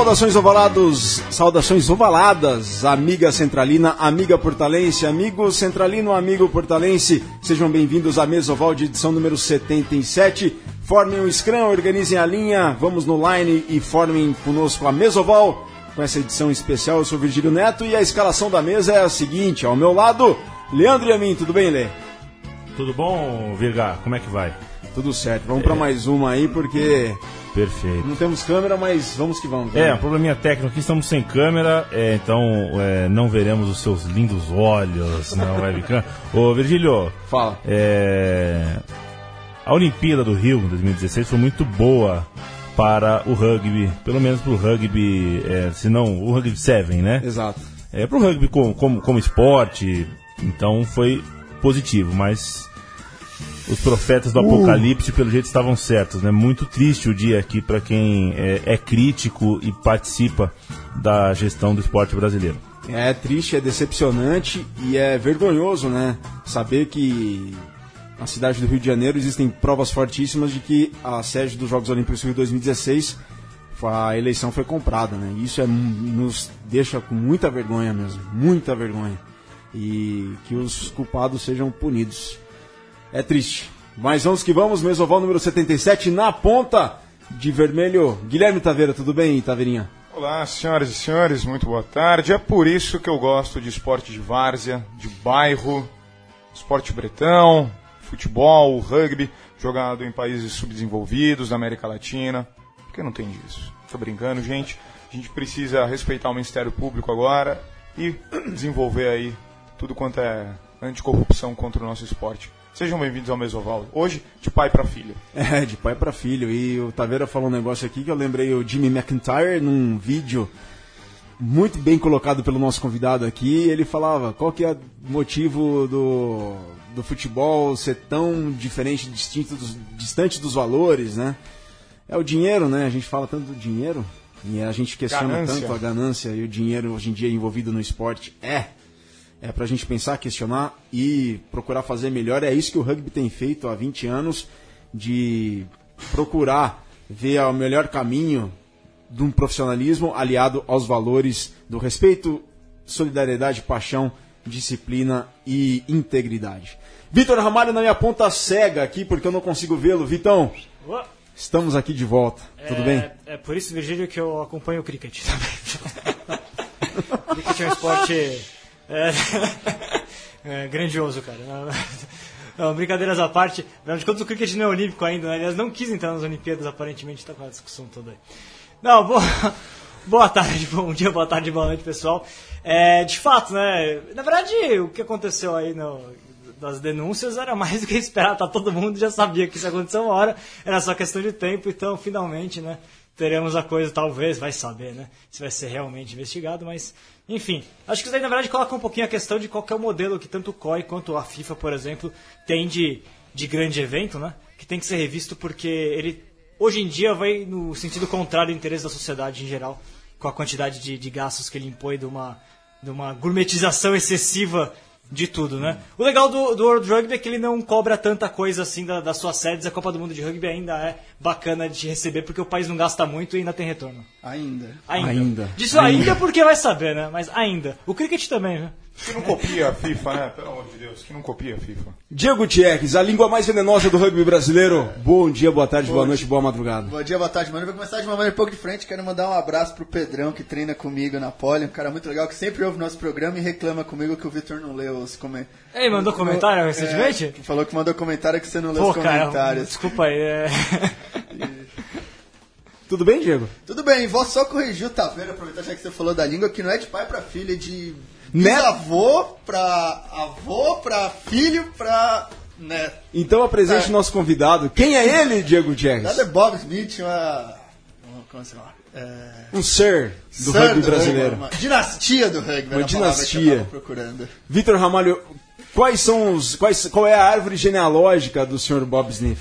Saudações ovalados, saudações ovaladas, amiga centralina, amiga portalense, amigo centralino, amigo portalense, sejam bem-vindos à Mesoval de edição número 77. Formem o Scrum, organizem a linha, vamos no line e formem conosco a Mesoval. Com essa edição especial, eu sou Virgílio Neto e a escalação da mesa é a seguinte: ao meu lado, Leandro e a mim, tudo bem, Lê? Tudo bom, Virga? Como é que vai? Tudo certo, vamos é. para mais uma aí porque Perfeito. Não temos câmera, mas vamos que vamos. Né? É, um probleminha técnico aqui, estamos sem câmera, é, então é, não veremos os seus lindos olhos na webcam. Ô, Virgílio. Fala. É, a Olimpíada do Rio, 2016, foi muito boa para o rugby, pelo menos para o rugby, é, se não o rugby 7, né? Exato. É, para o rugby como, como, como esporte, então foi positivo, mas os profetas do uh. Apocalipse, pelo jeito, estavam certos. Né? Muito triste o dia aqui para quem é, é, crítico e participa da gestão do esporte brasileiro. É triste, é decepcionante e é vergonhoso, né? Saber que na cidade do Rio de Janeiro existem provas fortíssimas de que a sede dos Jogos Olímpicos Rio 2016 a eleição foi comprada, né? Isso é, nos deixa com muita vergonha mesmo, muita vergonha. E que os culpados sejam punidos. É triste. Mas vamos que vamos, mesoval número 77 na ponta de vermelho. Guilherme Taveira, tudo bem, Taveirinha? Olá, senhoras e senhores, muito boa tarde. É por isso que eu gosto de esporte de várzea, de bairro, esporte bretão, futebol, rugby, jogado em países subdesenvolvidos da América Latina. Porque não tem disso. Tô brincando, gente. A gente precisa respeitar o Ministério Público agora e desenvolver aí tudo quanto é anticorrupção contra o nosso esporte. Sejam bem-vindos ao Mesoval. Hoje, de pai para filho. É, de pai para filho. E o Taveira falou um negócio aqui que eu lembrei o Jimmy McIntyre num vídeo muito bem colocado pelo nosso convidado aqui. Ele falava qual que é o motivo do, do futebol ser tão diferente, distinto dos, distante dos valores, né? É o dinheiro, né? A gente fala tanto do dinheiro e a gente questiona ganância. tanto a ganância e o dinheiro hoje em dia envolvido no esporte. É, é para a gente pensar, questionar e procurar fazer melhor. É isso que o rugby tem feito há 20 anos, de procurar ver o melhor caminho de um profissionalismo aliado aos valores do respeito, solidariedade, paixão, disciplina e integridade. Vitor Ramalho na minha ponta cega aqui, porque eu não consigo vê-lo. Vitão, estamos aqui de volta. É, Tudo bem? É por isso, Virgílio, que eu acompanho o cricket também. cricket é um esporte é, é grandioso, cara. Não, brincadeiras à parte, de contas o cricket não é olímpico ainda, né? aliás não quis entrar nas Olimpíadas, aparentemente está com a discussão toda aí. Não, boa, boa tarde, bom dia, boa tarde, boa noite pessoal. É, de fato, né, na verdade o que aconteceu aí no, das denúncias era mais do que esperar, tá todo mundo já sabia que isso aconteceu uma hora, era só questão de tempo, então finalmente, né, teremos a coisa, talvez, vai saber, né, se vai ser realmente investigado, mas enfim, acho que isso aí na verdade coloca um pouquinho a questão de qual é o modelo que tanto o COI quanto a FIFA, por exemplo, tem de, de grande evento, né? Que tem que ser revisto porque ele hoje em dia vai no sentido contrário do interesse da sociedade em geral, com a quantidade de, de gastos que ele impõe de uma, de uma gourmetização excessiva de tudo, né? O legal do, do World Rugby é que ele não cobra tanta coisa assim da, das suas sedes. A Copa do Mundo de Rugby ainda é bacana de receber porque o país não gasta muito e ainda tem retorno. Ainda. Ainda. ainda. Disso ainda, ainda porque vai saber, né? Mas ainda. O cricket também, né? Que não copia a FIFA, né? Pelo amor de Deus, que não copia a FIFA. Diego Gutierrez, a língua mais venenosa do rugby brasileiro. Bom dia, boa tarde, boa, boa noite, boa madrugada. Bom dia, boa tarde, mano. Vou começar de uma maneira um pouco diferente. Quero mandar um abraço pro Pedrão, que treina comigo na Poli. Um cara muito legal, que sempre ouve nosso programa e reclama comigo que o Vitor não leu os comentários. Ei, mandou comentário recentemente? É, falou que mandou comentário que você não leu Pô, os comentários. Cara, desculpa aí. É... Tudo bem, Diego? Tudo bem, vou só corrigir o Taveira, aproveitar já que você falou da língua, que não é de pai para filho, é de Bisavô pra avô, pra filho, pra neto. Então apresente é. nosso convidado. Quem é ele, Diego James? Nada é Bob Smith, uma. Como se chama? É... Um sir do sir rugby do brasileiro. Rugby, uma dinastia do rugby. Uma dinastia. procurando. Vitor Ramalho, quais são os, quais, qual é a árvore genealógica do Sr. Bob Smith?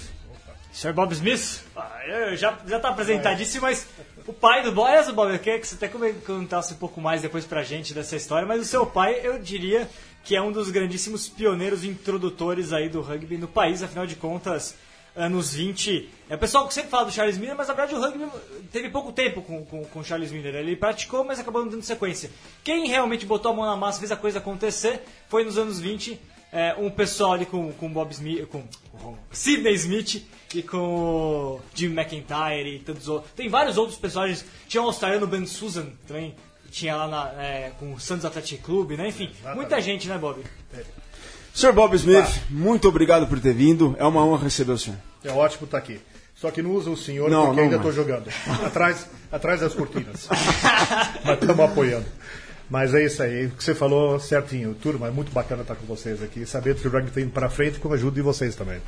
Sr. Bob Smith? Ah, eu já está apresentadíssimo, mas o pai do Bob, essa Bob, eu queria que você até comentasse um pouco mais depois pra gente dessa história, mas o seu pai, eu diria que é um dos grandíssimos pioneiros introdutores aí do rugby no país, afinal de contas, anos 20. É o pessoal que sempre fala do Charles Miller, mas na verdade o rugby teve pouco tempo com, com, com o Charles Miller. Ele praticou, mas acabou não dando sequência. Quem realmente botou a mão na massa, fez a coisa acontecer, foi nos anos 20 é, um pessoal ali com, com Bob Smith, com, com Sidney Smith e com o Jim McIntyre e tantos outros. Tem vários outros personagens. Tinha o australiano Ben Susan também, tinha lá na, é, com o Santos Athletic Club, né? Enfim, muita gente, né, Bob? Sr. Bob Smith, muito obrigado por ter vindo. É uma honra receber o senhor. É ótimo estar aqui. Só que não usa o senhor Não, porque não ainda estou jogando. Atrás, atrás das cortinas. Mas estamos apoiando. Mas é isso aí, o que você falou certinho. Turma, é muito bacana estar com vocês aqui. Saber que o rugby está indo para frente com a ajuda de vocês também.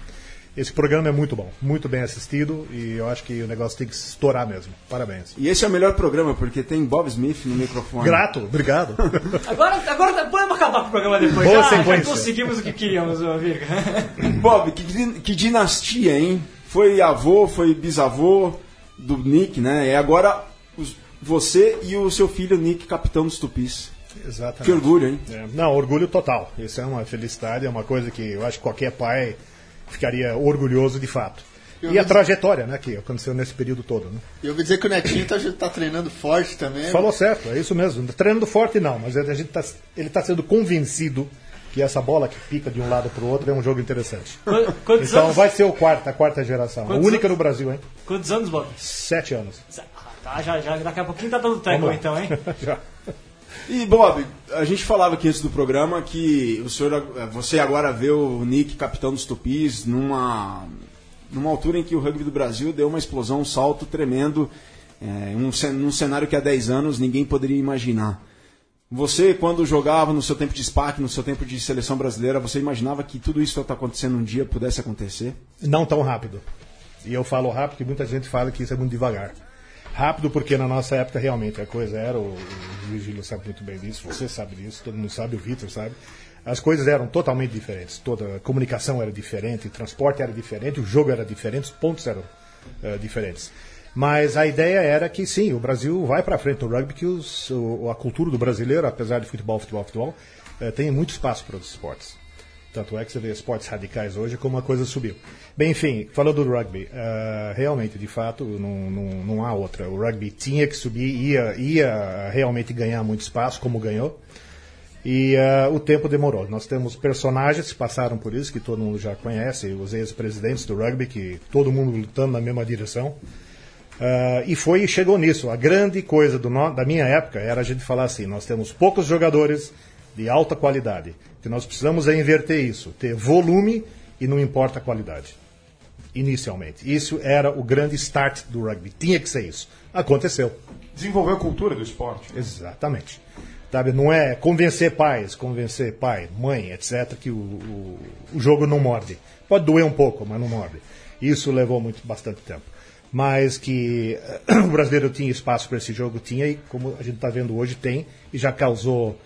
Esse programa é muito bom, muito bem assistido e eu acho que o negócio tem que se estourar mesmo. Parabéns. E esse é o melhor programa, porque tem Bob Smith no microfone. Grato, obrigado. Agora, agora podemos acabar com o programa depois. Boa já, já sequência. conseguimos o que queríamos, ô, Virga. Bob, que, que dinastia, hein? Foi avô, foi bisavô do Nick, né? E agora os- você e o seu filho Nick, capitão dos Tupis. Exatamente. Que orgulho, hein? É, não, orgulho total. Isso é uma felicidade, é uma coisa que eu acho que qualquer pai ficaria orgulhoso de fato. Eu E a trajetória, né, que aconteceu nesse período todo, né? E eu ouvi dizer que o Netinho tá, tá treinando forte também. Falou certo, é isso mesmo. Treinando forte não, mas a gente tá, ele está sendo convencido que essa bola que pica de um lado para o outro é um jogo interessante. Qu- Quantos Então anos? vai ser o quarto, a quarta geração. Quantos a única anos? no Brasil, hein? Quantos anos, Bob? Sete anos. Ah, tá, já, já, daqui a pouquinho tá dando tempo então, hein? Já. E Bob, a gente falava aqui antes do programa que o senhor, você agora vê o Nick, capitão dos Tupis, numa, numa altura em que o rugby do Brasil deu uma explosão, um salto tremendo, é, um, num cenário que há 10 anos ninguém poderia imaginar. Você, quando jogava no seu tempo de SPAC, no seu tempo de seleção brasileira, você imaginava que tudo isso que está acontecendo um dia pudesse acontecer? Não tão rápido. E eu falo rápido porque muita gente fala que isso é muito devagar. Rápido porque na nossa época realmente a coisa era, o, o Virgílio sabe muito bem disso, você sabe disso, todo mundo sabe, o Vitor sabe. As coisas eram totalmente diferentes. Toda a comunicação era diferente, o transporte era diferente, o jogo era diferente, os pontos eram eh, diferentes. Mas a ideia era que sim, o Brasil vai para frente no rugby, que os, o- a cultura do brasileiro, apesar de futebol, futebol, futebol, eh, tem muito espaço para os esportes. Tanto é que você vê esportes radicais hoje como a coisa subiu. Bem, enfim, falando do rugby, ah, realmente, de fato, não, não, não há outra. O rugby tinha que subir, ia, ia realmente ganhar muito espaço, como ganhou. E ah, o tempo demorou. Nós temos personagens que passaram por isso, que todo mundo já conhece, os ex-presidentes do rugby, que todo mundo lutando na mesma direção. Ah, e foi e chegou nisso. A grande coisa do da minha época era a gente falar assim: nós temos poucos jogadores de alta qualidade. O que nós precisamos é inverter isso, ter volume e não importa a qualidade. Inicialmente. Isso era o grande start do rugby. Tinha que ser isso. Aconteceu. Desenvolveu a cultura do esporte. Exatamente. Sabe, não é convencer pais, convencer pai, mãe, etc., que o, o, o jogo não morde. Pode doer um pouco, mas não morde. Isso levou muito, bastante tempo. Mas que eh, o brasileiro tinha espaço para esse jogo, tinha, e como a gente está vendo hoje, tem, e já causou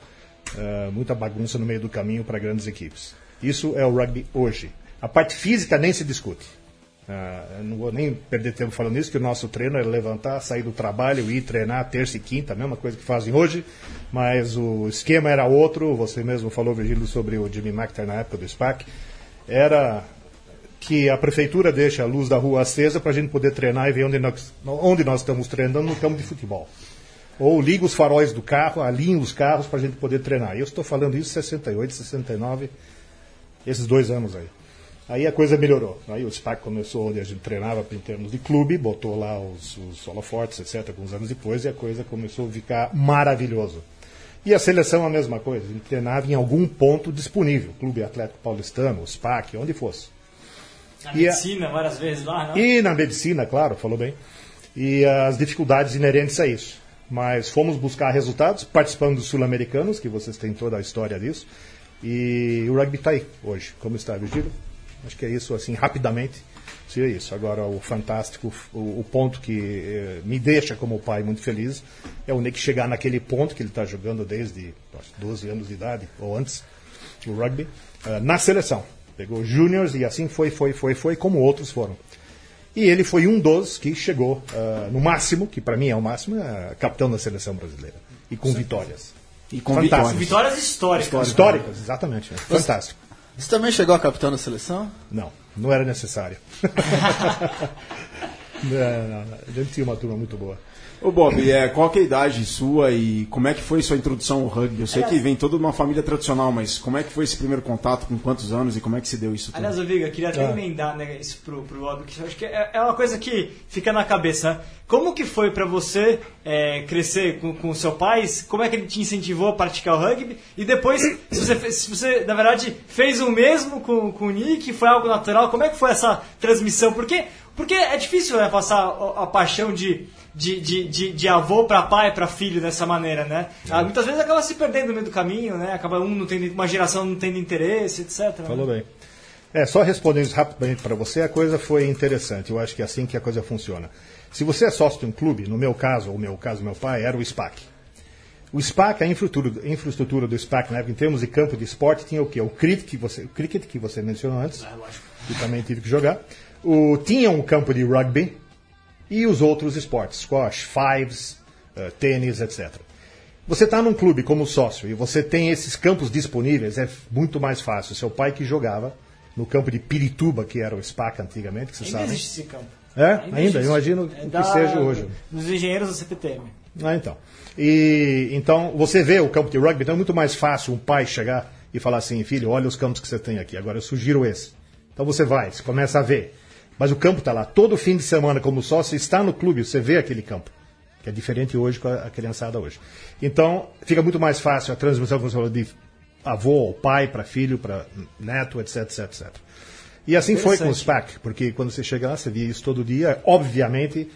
eh, muita bagunça no meio do caminho para grandes equipes. Isso é o rugby hoje. A parte física nem se discute. Ah, eu não vou nem perder tempo falando isso, que o nosso treino é levantar, sair do trabalho, ir treinar terça e quinta, a mesma coisa que fazem hoje, mas o esquema era outro, você mesmo falou, Virgílio, sobre o Jimmy McIntyre na época do SPAC, era que a prefeitura deixa a luz da rua acesa para a gente poder treinar e ver onde nós, onde nós estamos treinando no campo de futebol. Ou liga os faróis do carro, alinha os carros para a gente poder treinar. Eu estou falando isso em 68, 69, esses dois anos aí. Aí a coisa melhorou. Aí o SPAC começou onde a gente treinava em termos de clube, botou lá os, os holofortes, etc., alguns anos depois, e a coisa começou a ficar maravilhoso. E a seleção a mesma coisa, a gente treinava em algum ponto disponível, Clube Atlético Paulistano, SPAC, onde fosse. Na E a- medicina, várias vezes lá, não? E na medicina, claro, falou bem. E as dificuldades inerentes a isso. Mas fomos buscar resultados, participando dos sul-americanos, que vocês têm toda a história disso. E o rugby está aí hoje. Como está, Virgílio? Acho que é isso, assim, rapidamente. Seria isso. Agora, o fantástico, o, o ponto que eh, me deixa como pai muito feliz é o Nick chegar naquele ponto que ele está jogando desde acho, 12 anos de idade, ou antes, o rugby, eh, na seleção. Pegou júniors e assim foi, foi, foi, foi, como outros foram. E ele foi um dos que chegou ah, no máximo, que para mim é o máximo, é capitão da seleção brasileira. E com vitórias. E com Fantástico. vitórias. Vitórias históricas. Históricas, exatamente. é Fantástico. Você também chegou a capitão da seleção? Não. não era necessário. não, não, não. A gente tinha uma turma muito boa. Ô Bob, é, qual que é a idade sua e como é que foi sua introdução ao rugby? Eu sei que vem toda uma família tradicional, mas como é que foi esse primeiro contato, com quantos anos e como é que se deu isso tudo? Aliás, Viga, queria até Ah. emendar né, isso pro, pro Bob, que eu acho que é, é uma coisa que fica na cabeça. né? Como que foi pra você é, crescer com, com o seu pai? Como é que ele te incentivou a praticar o rugby? E depois, se você, fez- se você na verdade, fez o mesmo com, com o Nick, foi algo natural, como é que foi essa transmissão? Porque, porque é difícil né, passar a, a paixão de, de, de, de, de avô para pai, para filho dessa maneira, né? Ah, muitas vezes acaba se perdendo no meio do caminho, né? Acaba um não tendo, uma geração não tendo interesse, etc. né? Falou bem. É, só respondendo rapidamente para você, a coisa foi interessante. Eu acho que é assim que a coisa funciona. Se você é sócio de um clube, no meu caso, ou no meu caso, meu pai, era o SPAC. O SPAC, a infraestrutura, a infraestrutura do SPAC, né, em termos de campo de esporte, tinha o quê? O cricket, que você, o cricket que você mencionou antes, que também tive que jogar. O, tinha um campo de rugby e os outros esportes, squash, fives, eh, tênis, etc. Você está num clube como sócio e você tem esses campos disponíveis, é muito mais fácil. Seu pai que jogava no campo de Pirituba, que era o SPAC antigamente, que você Ainda sabe. existe esse campo. É, ainda, existe. imagino É que da- seja hoje. Dos engenheiros da CPTM. Ah, então. E então você vê o campo de rugby, então é muito mais fácil um pai chegar e falar assim, filho, olha os campos que você tem aqui. Agora eu sugiro esse. Então você vai, você começa a ver. Mas o campo está lá. Todo fim de semana, como sócio, está no clube, você vê aquele campo. Que é diferente hoje com a, a criançada hoje. Então, fica muito mais fácil a transmissão como você falou, de avô ou pai para filho, para neto, etc, etc, etc. E assim foi com o SPAC, porque quando você chega lá, você via isso todo dia. Obviamente,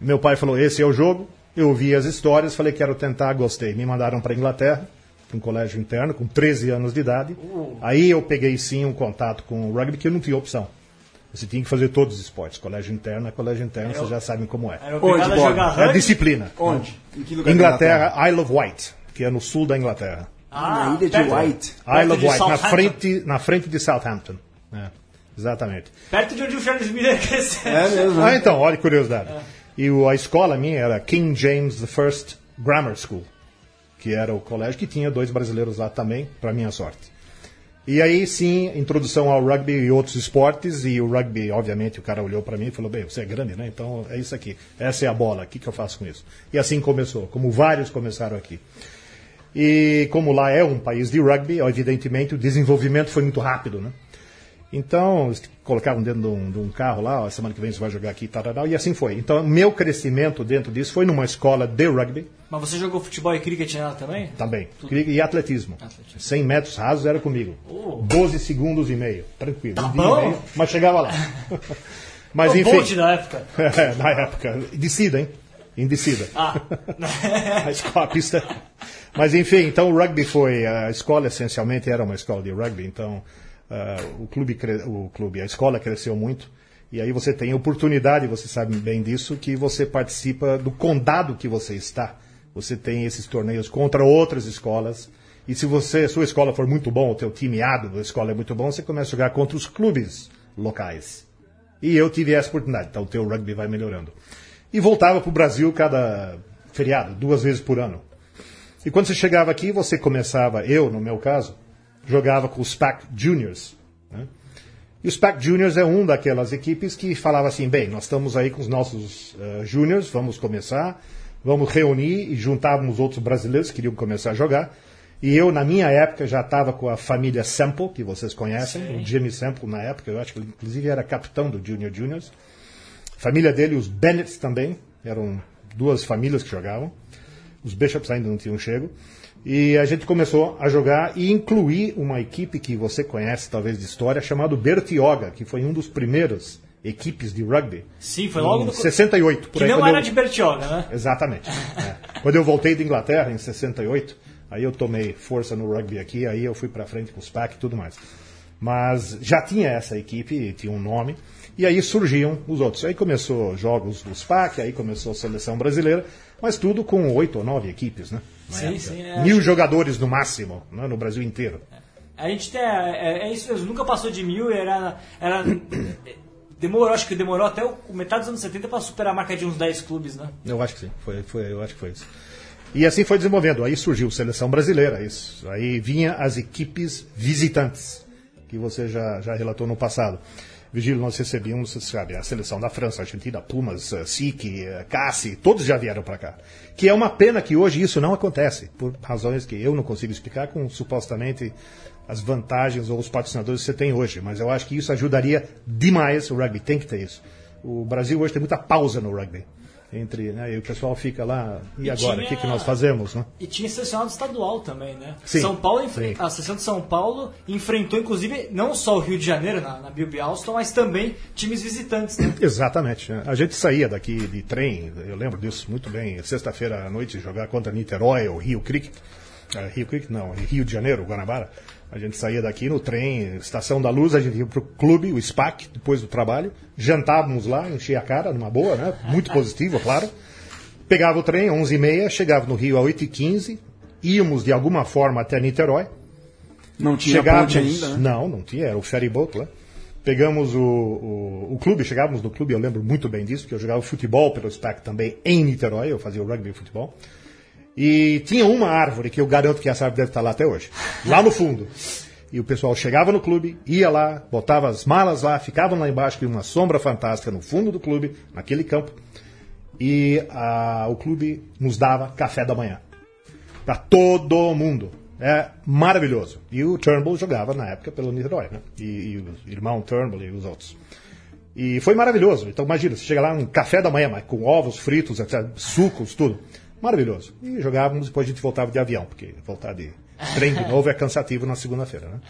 meu pai falou: esse é o jogo. Eu ouvi as histórias, falei: quero tentar, gostei. Me mandaram para Inglaterra, para um colégio interno, com 13 anos de idade. Aí eu peguei sim um contato com o rugby, que eu não tinha opção. Você tinha que fazer todos os esportes. Colégio interno é colégio interno, vocês já sabem como é. Onde, a Bob? jogar É disciplina. Onde? Em que lugar da Inglaterra, Isle of Wight, que é no sul da Inglaterra. Ah, Na ilha de perto- White. Isle of Wight, na frente, na frente de Southampton. É, exatamente. Perto de onde o Charles Miller cresceu. É mesmo. Ah, então, olha que curiosidade. E o, a escola minha era King James I Grammar School, que era o colégio que tinha dois brasileiros lá também, para minha sorte. E aí sim, introdução ao rugby e outros esportes, e o rugby, obviamente, o cara olhou para mim e falou: bem, você é grande, né? Então é isso aqui, essa é a bola, o que, que eu faço com isso? E assim começou, como vários começaram aqui. E como lá é um país de rugby, evidentemente o desenvolvimento foi muito rápido, né? Então, colocavam dentro de um, de um carro lá, ó, semana que vem você vai jogar aqui, tarará, e assim foi. Então, meu crescimento dentro disso foi numa escola de rugby Mas você jogou futebol e cricket lá também? também, e atletismo. 100 metros rasos era comigo. 12 segundos e meio, tranquilo. Tá um bom. meio, mas chegava lá. mas o enfim, Bolt da época. É, na época, descida, hein? Em descida. Ah. a escola, a pista. Mas enfim, então o rugby foi. A escola essencialmente era uma escola de rugby, então ah, o, clube, o clube, a escola cresceu muito. E aí você tem oportunidade, você sabe bem disso, que você participa do condado que você está. Você tem esses torneios contra outras escolas. E se você, sua escola for muito bom, o teu time A da escola é muito bom, você começa a jogar contra os clubes locais. E eu tive essa oportunidade, então o teu rugby vai melhorando. E voltava para o Brasil cada feriado, duas vezes por ano. E quando você chegava aqui, você começava, eu no meu caso, jogava com os PAC Juniors. Né? E os PAC Juniors é um daquelas equipes que falava assim, bem, nós estamos aí com os nossos uh, juniors, vamos começar, vamos reunir e juntávamos outros brasileiros que queriam começar a jogar. E eu, na minha época, já estava com a família Semple, que vocês conhecem, o Jimmy Semple na época, eu acho que ele inclusive era capitão do Junior Juniors. A família dele, os Bennetts também, eram duas famílias que jogavam. Os Bishops ainda não tinham chego. E a gente começou a jogar e incluir uma equipe que você conhece, talvez de história, chamado Bertioga, que foi um dos primeiros equipes de rugby. Sim, foi logo Em no... 68. por Que aí, não era eu- de Bertioga, né? Exatamente. é. Quando eu voltei da Inglaterra, em 68, aí eu tomei força no rugby aqui, aí eu fui para frente com os PAC e tudo mais. Mas já tinha essa equipe, tinha um nome, e aí surgiam os outros. Aí começou jogos dos PAC, aí começou a seleção brasileira, mas tudo com oito ou nove equipes, né? Sim, época. sim, é, Mil acho- jogadores no máximo, né? no Brasil inteiro. A gente tem. É, é isso mesmo, nunca passou de mil e era. era demorou, acho que demorou até o, metade dos anos 70 para superar a marca de uns 10 clubes, né? Eu acho que sim, foi, foi, eu acho que foi isso. E assim foi desenvolvendo. Aí surgiu seleção brasileira, isso. Aí vinha as equipes visitantes. que você já, já relatou no passado. Vigílio, nós recebíamos, sabe, a seleção da França, Argentina, Pumas, uh, SIC, uh, Cassi, todos já vieram para cá. Que é uma pena que hoje isso não acontece, por razões que eu não consigo explicar, com supostamente as vantagens ou os patrocinadores que você tem hoje. Mas eu acho que isso ajudaria demais, o rugby tem que ter isso. O Brasil hoje tem muita pausa no rugby entre né, e o pessoal fica lá e, E agora o que, que nós fazemos né? E tinha selecionado estadual também, né? Sim, São Paulo, sim. a seleção de São Paulo enfrentou, inclusive, não só o Rio de Janeiro na, na Bilby Alston, mas também times visitantes, né? exatamente a gente saía daqui de trem eu lembro disso muito bem sexta-feira à noite jogar contra Niterói ou Rio Cricket Eh, Rio Cricket não Rio de Janeiro Guanabara a gente saía daqui no trem Estação da Luz a gente ia pro clube o SPAC depois do trabalho jantávamos lá enchia a cara numa boa né muito positivo claro pegava o trem 11h30 chegava no Rio às 8h15 íamos de alguma forma até Niterói Não tinha Chegávamos, ponte ainda, né? Não, não tinha, era o ferry boat lá. Pegamos o, o, o clube, chegávamos no clube, eu lembro muito bem disso, que eu jogava futebol pelo SPAC também em Niterói, eu fazia o rugby e futebol. E tinha uma árvore que eu garanto que essa árvore deve estar lá até hoje, lá no fundo. E o pessoal chegava no clube, ia lá, botava as malas lá, ficavam lá embaixo, que uma sombra fantástica no fundo do clube, naquele campo. E ah, o clube nos dava café da manhã para todo mundo. É maravilhoso. E o Turnbull jogava na época pelo Niterói, né? E, e o irmão Turnbull e os outros. E foi maravilhoso. Então imagina, você chega lá um café da manhã, mas com ovos fritos, etc, sucos, tudo. Maravilhoso. E jogávamos, depois a gente voltava de avião, porque voltar de trem de novo é cansativo na segunda-feira, né?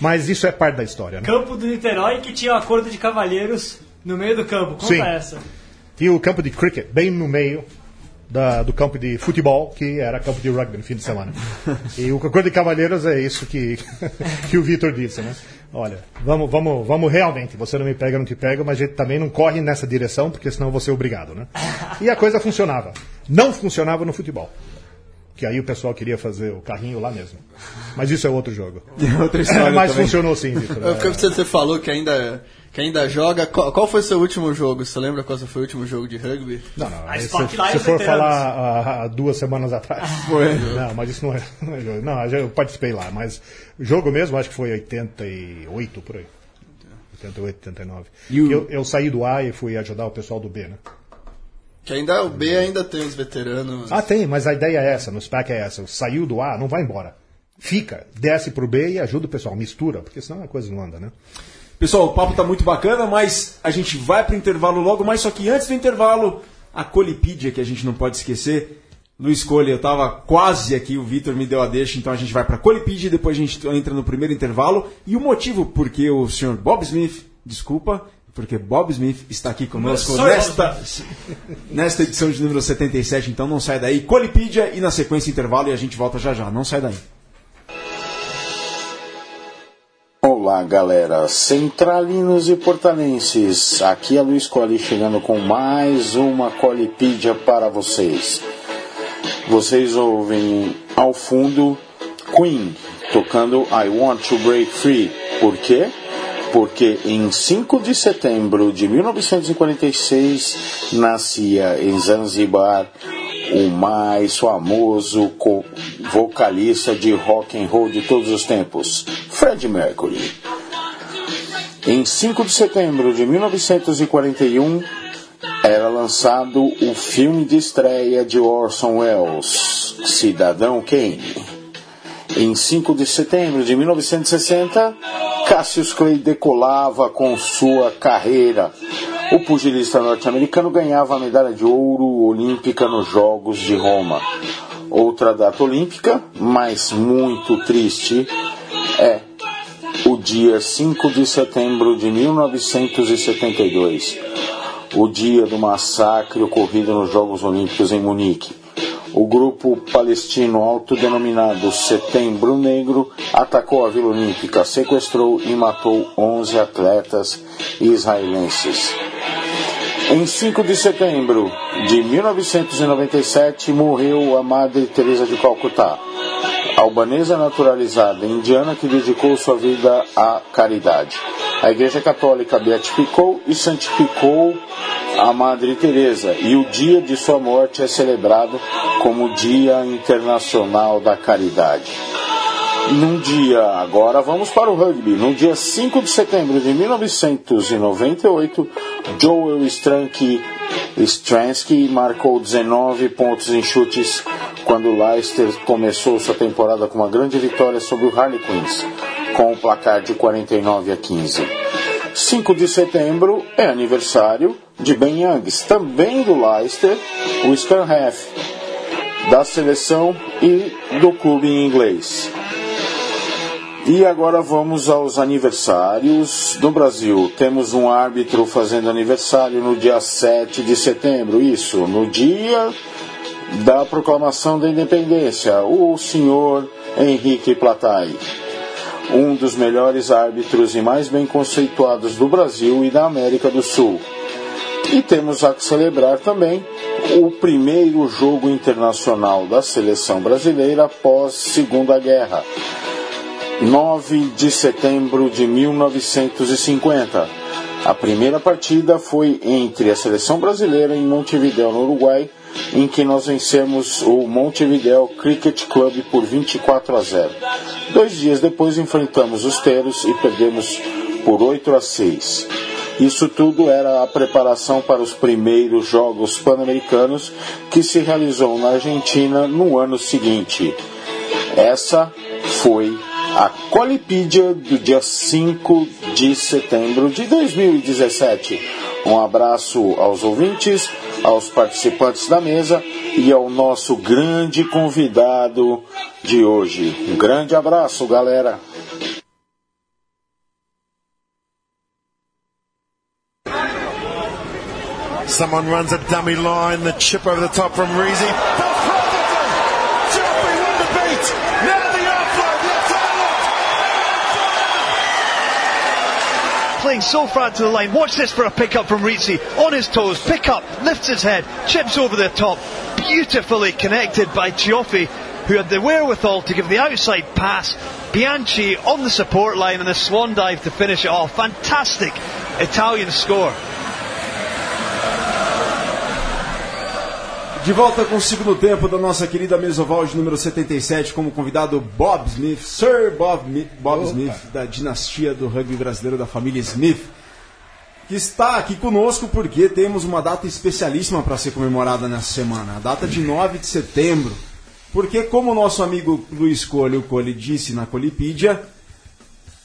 Mas isso é parte da história, né? Campo do Niterói que tinha um acordo de cavalheiros no meio do campo. Conta Sim. essa. Tinha o campo de cricket bem no meio da- do campo de futebol, que era campo de rugby no fim de semana. E o Cocô de Cavalheiros é isso que, que o Vitor disse, né? Olha, vamos, vamos, vamos realmente, você não me pega, não te pega, mas a gente também não corre nessa direção, porque senão vou ser obrigado, né? E a coisa funcionava. Não funcionava no futebol. Que aí o pessoal queria fazer o carrinho lá mesmo. Mas isso é outro jogo. Outra história Mas também. funcionou sim, Vitor. Eu fiquei pensando, você falou que ainda, que ainda joga. Qual, qual foi o seu último jogo? Você lembra qual foi o último jogo de rugby? Não, não. A Se, se for falar há, há duas semanas atrás. Foi. Não, mas isso não é, não é jogo. Não, eu participei lá, mas o jogo mesmo acho que foi 88 por aí. 88, 89. E o- Eu, eu saí do A e fui ajudar o pessoal do B, né? Que ainda o B ainda tem os veteranos. Ah, tem, mas a ideia é essa, no SPAC é essa. Saiu do A, não vai embora. Fica, desce pro B e ajuda o pessoal, mistura, porque senão a coisa não anda, né? Pessoal, o papo tá muito bacana, mas a gente vai pro intervalo logo, mas só que antes do intervalo, a Colipídia, que a gente não pode esquecer. Luiz Colhe, eu tava quase aqui, o Vitor me deu a deixa, então a gente vai pra Colipídia, depois a gente entra no primeiro intervalo. E o motivo porque o senhor Bob Smith, desculpa, porque Bob Smith está aqui conosco nesta, nesta edição de número 77, então não sai daí. Colipídia e na sequência intervalo e a gente volta já já, não sai daí. Olá, galera, centralinos e portalenses. Aqui é Luiz Colli chegando com mais uma Colipídia para vocês. Vocês ouvem ao fundo Queen tocando I Want to Break Free. Por quê? Porque em 5 de setembro de 1946 nascia em Zanzibar o mais famoso vocalista de rock and roll de todos os tempos, Fred Mercury. Em 5 de setembro de 1941 era lançado o filme de estreia de Orson Welles, Cidadão Kane. Em 5 de setembro de 1960, Cassius Clay decolava com sua carreira. O pugilista norte-americano ganhava a medalha de ouro olímpica nos Jogos de Roma. Outra data olímpica, mas muito triste, é o dia 5 de setembro de 1972, o dia do massacre ocorrido nos Jogos Olímpicos em Munique. O grupo palestino autodenominado Setembro Negro atacou a Vila Olímpica, sequestrou e matou 11 atletas israelenses. Em 5 de setembro de 1997 morreu a Madre Teresa de Calcutá, albanesa naturalizada indiana que dedicou sua vida à caridade. A Igreja Católica beatificou e santificou a Madre Teresa. E o dia de sua morte é celebrado como Dia Internacional da Caridade. num dia, agora vamos para o rugby, no dia 5 de setembro de 1998, Joel Stranky, Stransky marcou 19 pontos em chutes quando o Leicester começou sua temporada com uma grande vitória sobre o Harlequins, com o placar de 49 a 15. 5 de setembro é aniversário de Ben Youngs, também do Leicester, o Scanhaf, da seleção e do clube inglês. E agora vamos aos aniversários do Brasil. Temos um árbitro fazendo aniversário no dia 7 de setembro, isso, no dia da proclamação da independência, o senhor Henrique Platai. Um dos melhores árbitros e mais bem conceituados do Brasil e da América do Sul. E temos a celebrar também o primeiro jogo internacional da seleção brasileira após Segunda Guerra, 9 de setembro de 1950. A primeira partida foi entre a seleção brasileira em Montevideo, no Uruguai, em que nós vencemos o Montevideo Cricket Club por 24 a 0. Dois dias depois enfrentamos os Teros e perdemos por 8 a 6. Isso tudo era a preparação para os primeiros Jogos Pan-Americanos que se realizou na Argentina no ano seguinte. Essa foi a Colipídia do dia 5 de setembro de 2017. Um abraço aos ouvintes, aos participantes da mesa e ao nosso grande convidado de hoje. Um grande abraço, galera. Someone runs a dummy line, the chip over the top from Reezy. Playing so far to the line. Watch this for a pick up from Rizzi. On his toes, pick up, lifts his head, chips over the top. Beautifully connected by Cioffi, who had the wherewithal to give the outside pass. Bianchi on the support line and a swan dive to finish it off. Fantastic Italian score. De volta com o segundo tempo da nossa querida Mesoval de número 77, como convidado Bob Smith, Sir Bob, Bob Smith, da dinastia do rugby brasileiro da família Smith, que está aqui conosco porque temos uma data especialíssima para ser comemorada nessa semana, a data de 9 de setembro. Porque, como o nosso amigo Luiz Colho Cole disse na Colipídia,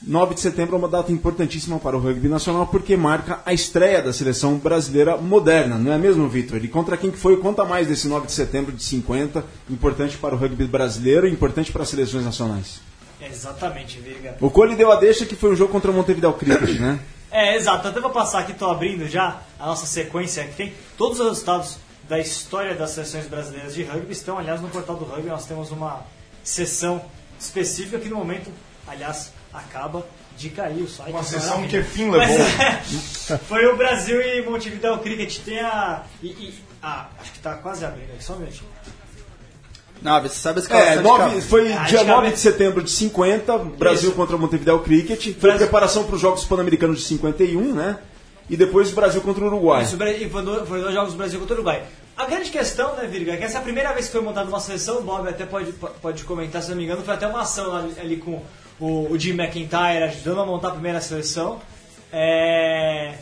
9 de setembro é uma data importantíssima para o rugby nacional porque marca a estreia da seleção brasileira moderna, não é mesmo, Vitor? E contra quem que foi? Conta mais desse 9 de setembro de 50, importante para o rugby brasileiro e importante para as seleções nacionais. Exatamente, Virga. O Cole deu a deixa que foi um jogo contra o Montevideo Cricket, né? É, exato. Até vou passar aqui, estou abrindo já a nossa sequência que tem todos os resultados da história das seleções brasileiras de rugby estão, aliás, no portal do rugby nós temos uma sessão específica que no momento, aliás, acaba de cair o site. Uma sessão Maravilha. que fim levou. Mas, é, foi o Brasil e Montevideo Cricket. Tem a. E, e- ah, acho que está quase abrindo aqui, só um minutinho. Não, você sabe a É, nove- foi Ah, dia de 9 cabeça. de setembro de 50, Brasil Isso. contra Montevideo Cricket. Foi a Brasil- preparação para os Jogos Pan-Americanos de 51, né? E depois o Brasil contra o Uruguai. Isso, e foi dois, foi dois jogos do Brasil contra o Uruguai. A grande questão, né, Virga, é que essa é a primeira vez que foi montada uma seleção, o Bob até pode, pode comentar, se não me engano, foi até uma ação ali, ali com o, o Jim McIntyre ajudando a montar a primeira seleção. É,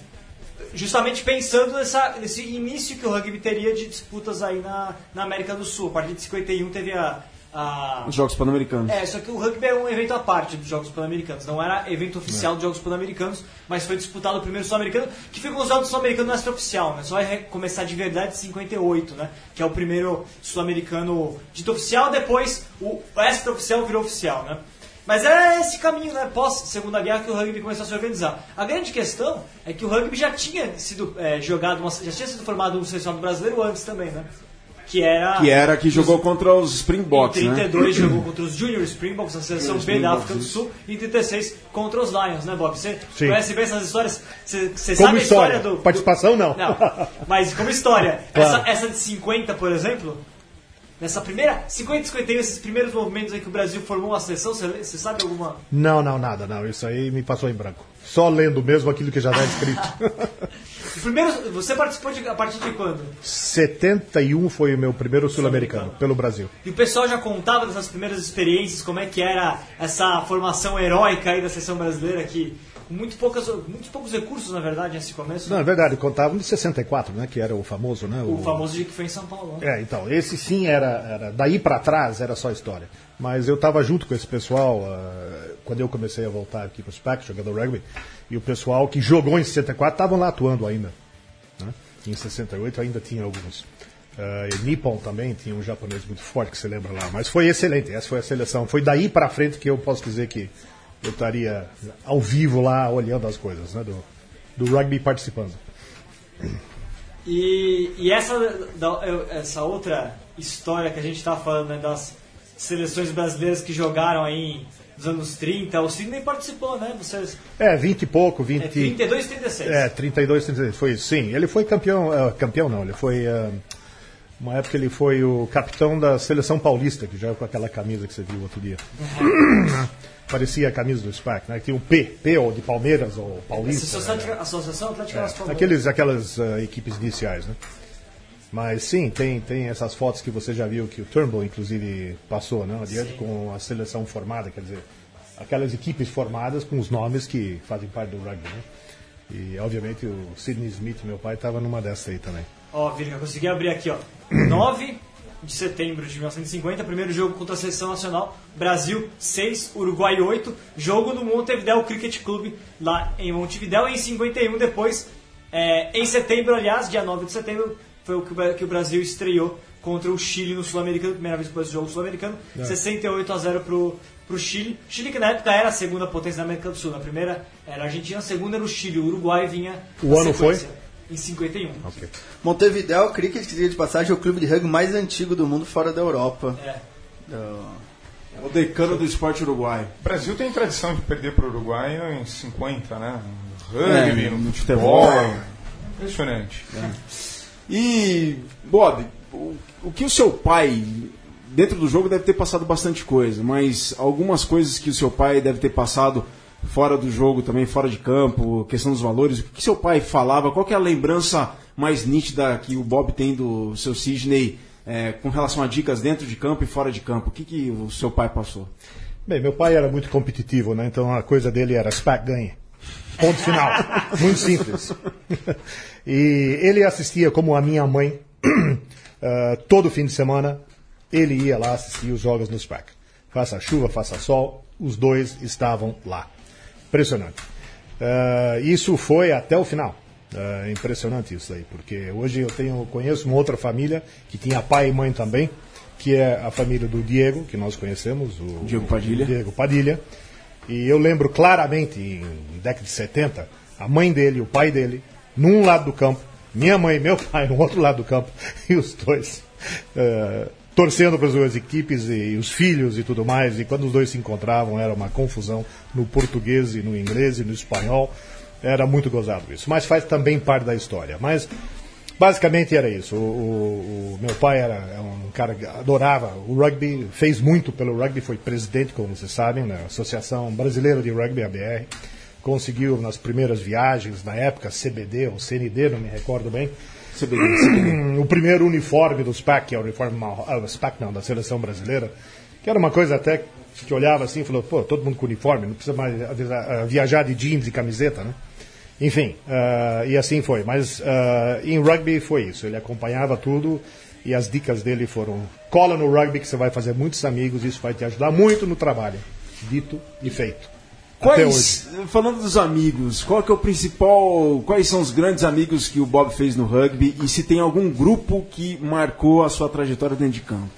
justamente pensando nessa, nesse início que o rugby teria de disputas aí na, na América do Sul. A partir de 51 teve a. a Os Jogos Pan-Americanos. é, só que o rugby é um evento à parte dos Jogos Pan-Americanos. Não era evento oficial dos Jogos Pan-Americanos, mas foi disputado o primeiro Sul-Americano, que foi considerado Sul-Americano extra-oficial, né? Só vai começar de verdade em 58, né? Que é o primeiro Sul-Americano dito oficial, depois o extra-oficial virou oficial, né? Mas é esse caminho, né? Pós-Segunda Guerra que o rugby começou a se organizar. A grande questão é que o rugby já tinha sido é, jogado, uma- já tinha sido formado um selecionado brasileiro antes também, né? Que era... Que era que jogou contra os Em Springboks, né? 32 jogou contra os Junior Springboks, a seleção B da África do Sul, e em 36 contra os Lions, né, Bob? Você Sim. conhece bem essas histórias? Você, sabe a história. história do. do- Participação, não. Não, mas como história. Claro. Essa, essa de 50, por exemplo, nessa primeira. 50 e 51, esses primeiros movimentos aí que o Brasil formou uma seleção, você, sabe alguma. Não, não, nada, não. Isso aí me passou em branco. Só lendo mesmo aquilo que já está escrito. Primeiro, você participou de, a partir de quando? 71 foi o meu primeiro sul-americano, pelo Brasil. E o pessoal já contava dessas primeiras experiências, como é que era essa formação heróica aí da seleção brasileira que muito poucas, muitos poucos recursos, na verdade, nesse começo. Não, é verdade, contavam de 64, né? Que era o famoso, né? O, famoso dia que foi em São Paulo. Né? É, então, esse sim era, era daí para trás era só história. Mas eu estava junto com esse pessoal uh, quando eu comecei a voltar aqui para o SPAC, jogando rugby, e o pessoal que jogou em 64 estavam lá atuando ainda. Né? Em 68 ainda tinha alguns. Uh, Nippon também tinha um japonês muito forte que você lembra lá. Mas foi excelente, essa foi a seleção. Foi daí para frente que eu posso dizer que eu estaria ao vivo lá olhando as coisas, né? Do, do rugby participando. E, e essa, da, essa outra história que a gente está falando né, das seleções brasileiras que jogaram aí nos anos 30, o Sidney participou, né? Vocês... É, 20 e pouco, 20... É, 32 e 36. É, 32 e 36, foi sim. Ele foi campeão, uh, campeão não, ele foi... Uh, uma época ele foi o capitão da seleção paulista, que joga com aquela camisa que você viu outro dia. Uhum. Parecia a camisa do SPAC, né? Tinha um P, P ou de Palmeiras ou Paulista. Associação, Associação Atlética é, Aqueles, Aquelas uh, equipes iniciais, né? Mas sim, tem, tem essas fotos que você já viu que o Turnbull, inclusive, passou, né? Adiante com a seleção formada, quer dizer, aquelas equipes formadas com os nomes que fazem parte do rugby, né? E, obviamente, o Sidney Smith, meu pai, estava numa dessas aí também. Ó, Virga, consegui abrir aqui, ó. 9 de setembro de 1950, primeiro jogo contra a seleção nacional, Brasil 6, Uruguai 8, jogo no Montevideo Cricket Club, lá em Montevideo, em 51 depois, é, em setembro, aliás, dia 9 de setembro, foi o que o Brasil estreou contra o Chile no Sul-Americano, primeira vez depois do jogo sul-americano, é. 68 a 0 pro, pro Chile. Chile que na época era a segunda potência da América do Sul, na primeira era a Argentina, a segunda era o Chile, o Uruguai vinha O ano foi? Em 51. Okay. Montevideo Cricket, que de passagem, é o clube de rugby mais antigo do mundo fora da Europa. É. O decano do esporte uruguai. O Brasil tem tradição de perder para o Uruguai em 50, né? No rugby, é, no futebol. Impressionante. É. E, Bob, o, o que o seu pai, dentro do jogo, deve ter passado bastante coisa, mas algumas coisas que o seu pai deve ter passado fora do jogo também, fora de campo, questão dos valores, o que seu pai falava, qual é a lembrança mais nítida que o Bob tem do seu Sidney é, com relação a dicas dentro de campo e fora de campo? O que, que o seu pai passou? Bem, meu pai era muito competitivo, né? então a coisa dele era SPAC ganhe. Ponto final. muito simples. e ele assistia como a minha mãe, uh, todo fim de semana, ele ia lá assistir os jogos no SPAC. Faça chuva, faça sol, os dois estavam lá. Impressionante. Uh, isso foi até o final. Uh, impressionante isso aí, porque hoje eu tenho, conheço uma outra família que tinha pai e mãe também, que é a família do Diego, que nós conhecemos, o Diego Padilha. O Diego Padilha. E eu lembro claramente, em década de 70, a mãe dele, o pai dele, num lado do campo, minha mãe e meu pai no outro lado do campo, e os dois uh, torcendo para as duas equipes e, e, os filhos e tudo mais. E quando os dois se encontravam era uma confusão no português e no inglês e no espanhol. Era muito gozado isso. Mas faz também parte da história. Mas basicamente era isso. O, o, o meu pai era é um cara que adorava o rugby, fez muito pelo rugby, foi presidente, como vocês sabem, na Associação Brasileira de Rugby, ABR. Conseguiu nas primeiras viagens, na época, CBD ou CND, não me recordo bem, CBD. o primeiro uniforme do SPAC, é o uniforme uh, SPAC não, da seleção brasileira, que era uma coisa até que olhava assim e falou, pô, todo mundo com uniforme, não precisa mais viajar de jeans e camiseta, né? Enfim, uh, e assim foi. Mas uh, em rugby foi isso, ele acompanhava tudo e as dicas dele foram: cola no rugby que você vai fazer muitos amigos, isso vai te ajudar muito no trabalho. Dito e feito. Quais, falando dos amigos, qual que é o principal, quais são os grandes amigos que o Bob fez no rugby e se tem algum grupo que marcou a sua trajetória dentro de campo?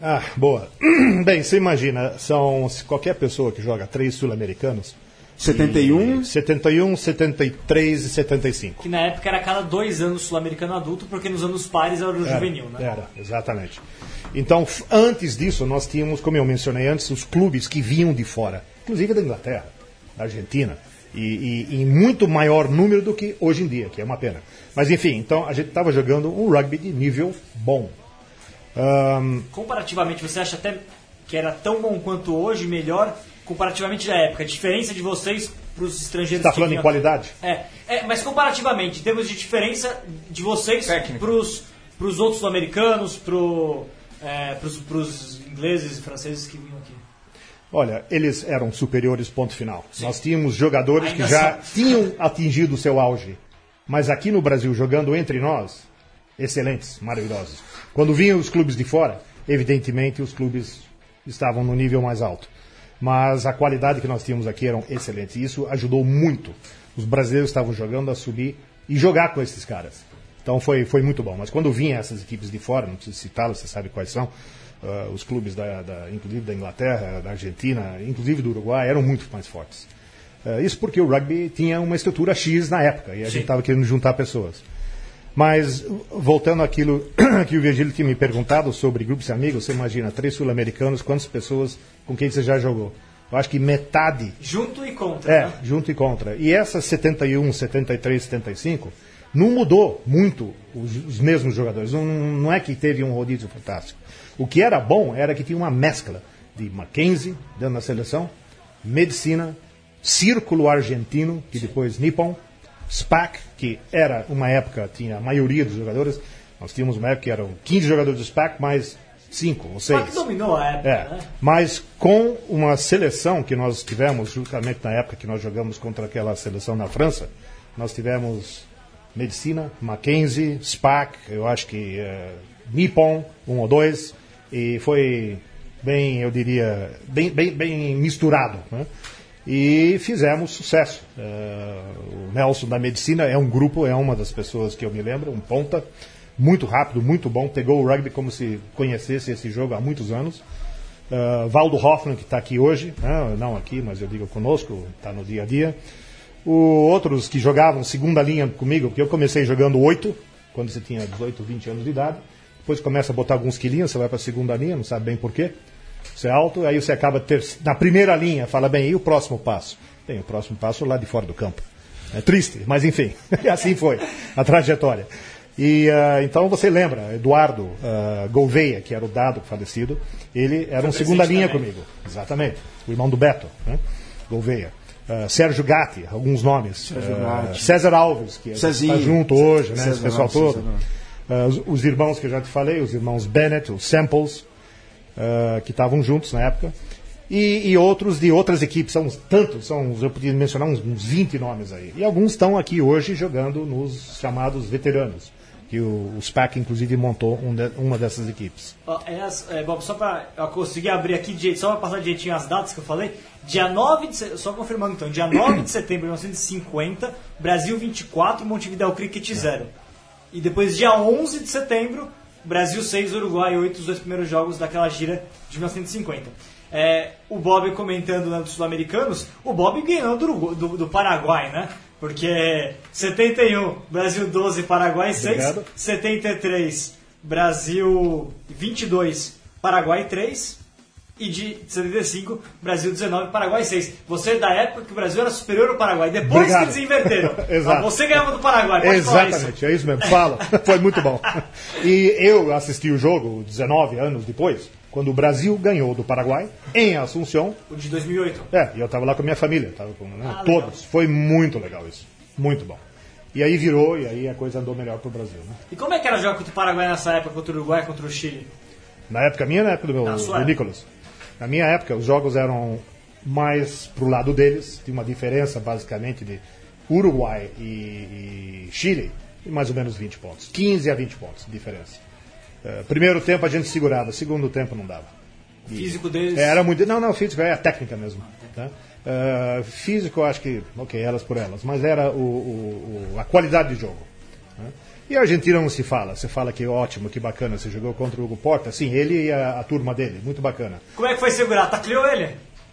Ah, boa. Bem, você imagina, são qualquer pessoa que joga três sul-americanos. 71? 71, 73 e 75. Que na época era cada dois anos sul-americano adulto, porque nos anos pares era o era, juvenil, né? Era, exatamente. Então, antes disso, nós tínhamos, como eu mencionei antes, os clubes que vinham de fora inclusive da Inglaterra, da Argentina, e, e, em muito maior número do que hoje em dia, que é uma pena. Mas enfim, então a gente estava jogando um rugby de nível bom. Um... Comparativamente, você acha até que era tão bom quanto hoje, melhor, comparativamente da época? A diferença de vocês os estrangeiros Está que falando em vinham- qualidade? É, é, mas comparativamente, em termos de diferença de vocês pros, pros outros sul-americanos, pro, é, pros ingleses e franceses que vinham aqui. Olha, eles eram superiores, ponto final. Nós tínhamos jogadores Ainda que já são. tinham atingido o seu auge. Mas aqui no Brasil, jogando entre nós, excelentes, maravilhosos. Quando vinham os clubes de fora, evidentemente os clubes estavam no nível mais alto. Mas a qualidade que nós tínhamos aqui eram excelentes. E isso ajudou muito. Os brasileiros estavam jogando a subir e jogar com esses caras. Então foi, foi muito bom. Mas quando vinham essas equipes de fora, não preciso citá-las, você sabe quais são, ah, os clubes, da, da- inclusive da Inglaterra, da Argentina, inclusive do Uruguai, eram muito mais fortes. Ah, isso porque o rugby tinha uma estrutura X na época e a gente estava querendo juntar pessoas. Mas, voltando àquilo que o Virgílio tinha me perguntado sobre grupos de amigos, você imagina, três sul-americanos, quantas pessoas com quem você já jogou? Eu acho que metade Junto e contra. é, né? junto e contra. E essas 71, 73, 75 não mudou muito os, os mesmos jogadores. Não, não é que teve um rodízio fantástico. O que era bom era que tinha uma mescla de Mackenzie dentro da seleção, Medicina, Círculo Argentino, que depois Nippon, SPAC, que era uma época, tinha a maioria dos jogadores. Nós tínhamos uma época que eram 15 jogadores do SPAC, mais 5 ou 6. Só que dominou a época, É, né? mas com uma seleção que nós tivemos, justamente na época que nós jogamos contra aquela seleção na França, nós tivemos Medicina, Mackenzie, SPAC, eu acho que eh, Nippon, um ou dois, e foi bem, eu diria, bem, bem, bem misturado. Né? E fizemos sucesso. Eh, o Nelson da Medicina é um grupo, é uma das pessoas que eu me lembro, um ponta, muito rápido, muito bom, pegou o rugby como se conhecesse esse jogo há muitos anos. Uh, Valdo Hoffman, que está aqui hoje, né, não aqui, mas eu digo conosco, está no dia a dia. O, outros que jogavam segunda linha comigo, porque eu comecei jogando oito, quando você tinha 18, 20 anos de idade. Depois começa a botar alguns quilinhos, você vai para a segunda linha, não sabe bem porquê. Você é alto, aí você acaba ter, na primeira linha, fala bem, e o próximo passo? Bem, o próximo passo lá de fora do campo. É triste, mas enfim, assim foi a trajetória. E ah, então você lembra, Eduardo ah, Gouveia, que era o dado falecido, ele era um segunda linha também. comigo, exatamente, o irmão do Beto, né? Gouveia. Ah, Sérgio Gatti, alguns nomes. Gatti. César Alves, que está junto hoje, né? César esse pessoal Alves, todo. César Ah, os, os irmãos que eu já te falei, os irmãos Bennett, os Samples, ah, que estavam juntos na época. E, e outros de outras equipes, são tantos, são, eu podia mencionar uns, uns 20 nomes aí. E alguns estão aqui hoje jogando nos chamados veteranos, que o, o SPAC inclusive montou um de- uma dessas equipes. Ó, é é, Bob, só eu conseguir abrir aqui, de- só pra passar direitinho as datas que eu falei. Dia 9 de só confirmando então, dia 9 de setembro de 1950, Brasil 24, Montevideo Cricket 0. E depois, dia 11 de setembro, Brasil 6, Uruguai 8, os dois primeiros jogos daquela gira de 1950. É, o Bob comentando né, dos sul-americanos, o Bob ganhou do, Urugu- do, do Paraguai, né? Porque 71, Brasil 12, Paraguai 6, Obrigado. 73, Brasil 22, Paraguai 3 e de 75, Brasil 19, Paraguai 6. Você é da época que o Brasil era superior ao Paraguai, depois Obrigado. que eles inverteram. Exato. Ah, Você ganhava do Paraguai, pode falar isso. Exatamente, é isso mesmo. Fala, foi muito bom. E eu assisti o jogo 19 anos depois, quando o Brasil ganhou do Paraguai em Assunção. O de 2008. É, e eu estava lá com a minha família, estava com né, Ah, legal. todos. Foi muito legal isso, muito bom. E aí virou, e aí a coisa andou melhor pro Brasil. Né? E como é que era jogar contra o Paraguai nessa época, contra o Uruguai, contra o Chile? Na época minha, na época do meu do época. Na minha época, os jogos eram mais pro lado deles, tinha uma diferença basicamente de Uruguai e, e Chile, de mais ou menos 20 pontos. 15 a 20 pontos de diferença. Eh, primeiro tempo a gente segurava, segundo tempo não dava. O físico deles. Era muito. Não, não, físico é a técnica mesmo. Tá? Eh, físico, acho que, ok, elas por elas, mas era o, o- o- a qualidade de jogo. né? E a Argentina não se fala. Você fala que ótimo, que bacana, você jogou contra o Hugo Porta. Sim, ele e a, a turma dele, muito bacana. Como é que foi segurar? Tacleou ele?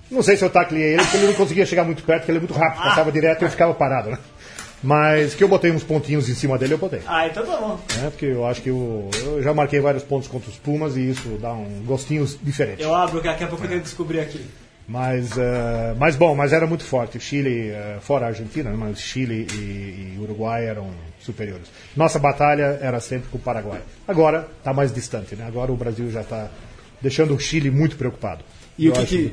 Não sei se eu tacleei ele, porque ele não conseguia chegar muito perto, porque ele é muito rápido, passava direto e eu ficava parado, né? Mas que eu botei uns pontinhos em cima dele, eu botei. Ah, então tá bom. Né? Porque eu acho que eu, eu já marquei vários pontos contra os Pumas e isso dá um gostinho diferente. Eu abro, que daqui a pouco eu tenho que descobrir aqui. Mas, eh, mas bom, mas era muito forte. O Chile, eh, fora a Argentina, né, mas Chile e, e Uruguai eram superiores. Nossa batalha era sempre com o Paraguai. Agora está mais distante, né? Agora o Brasil já está deixando o Chile muito preocupado. E Eu o, que que,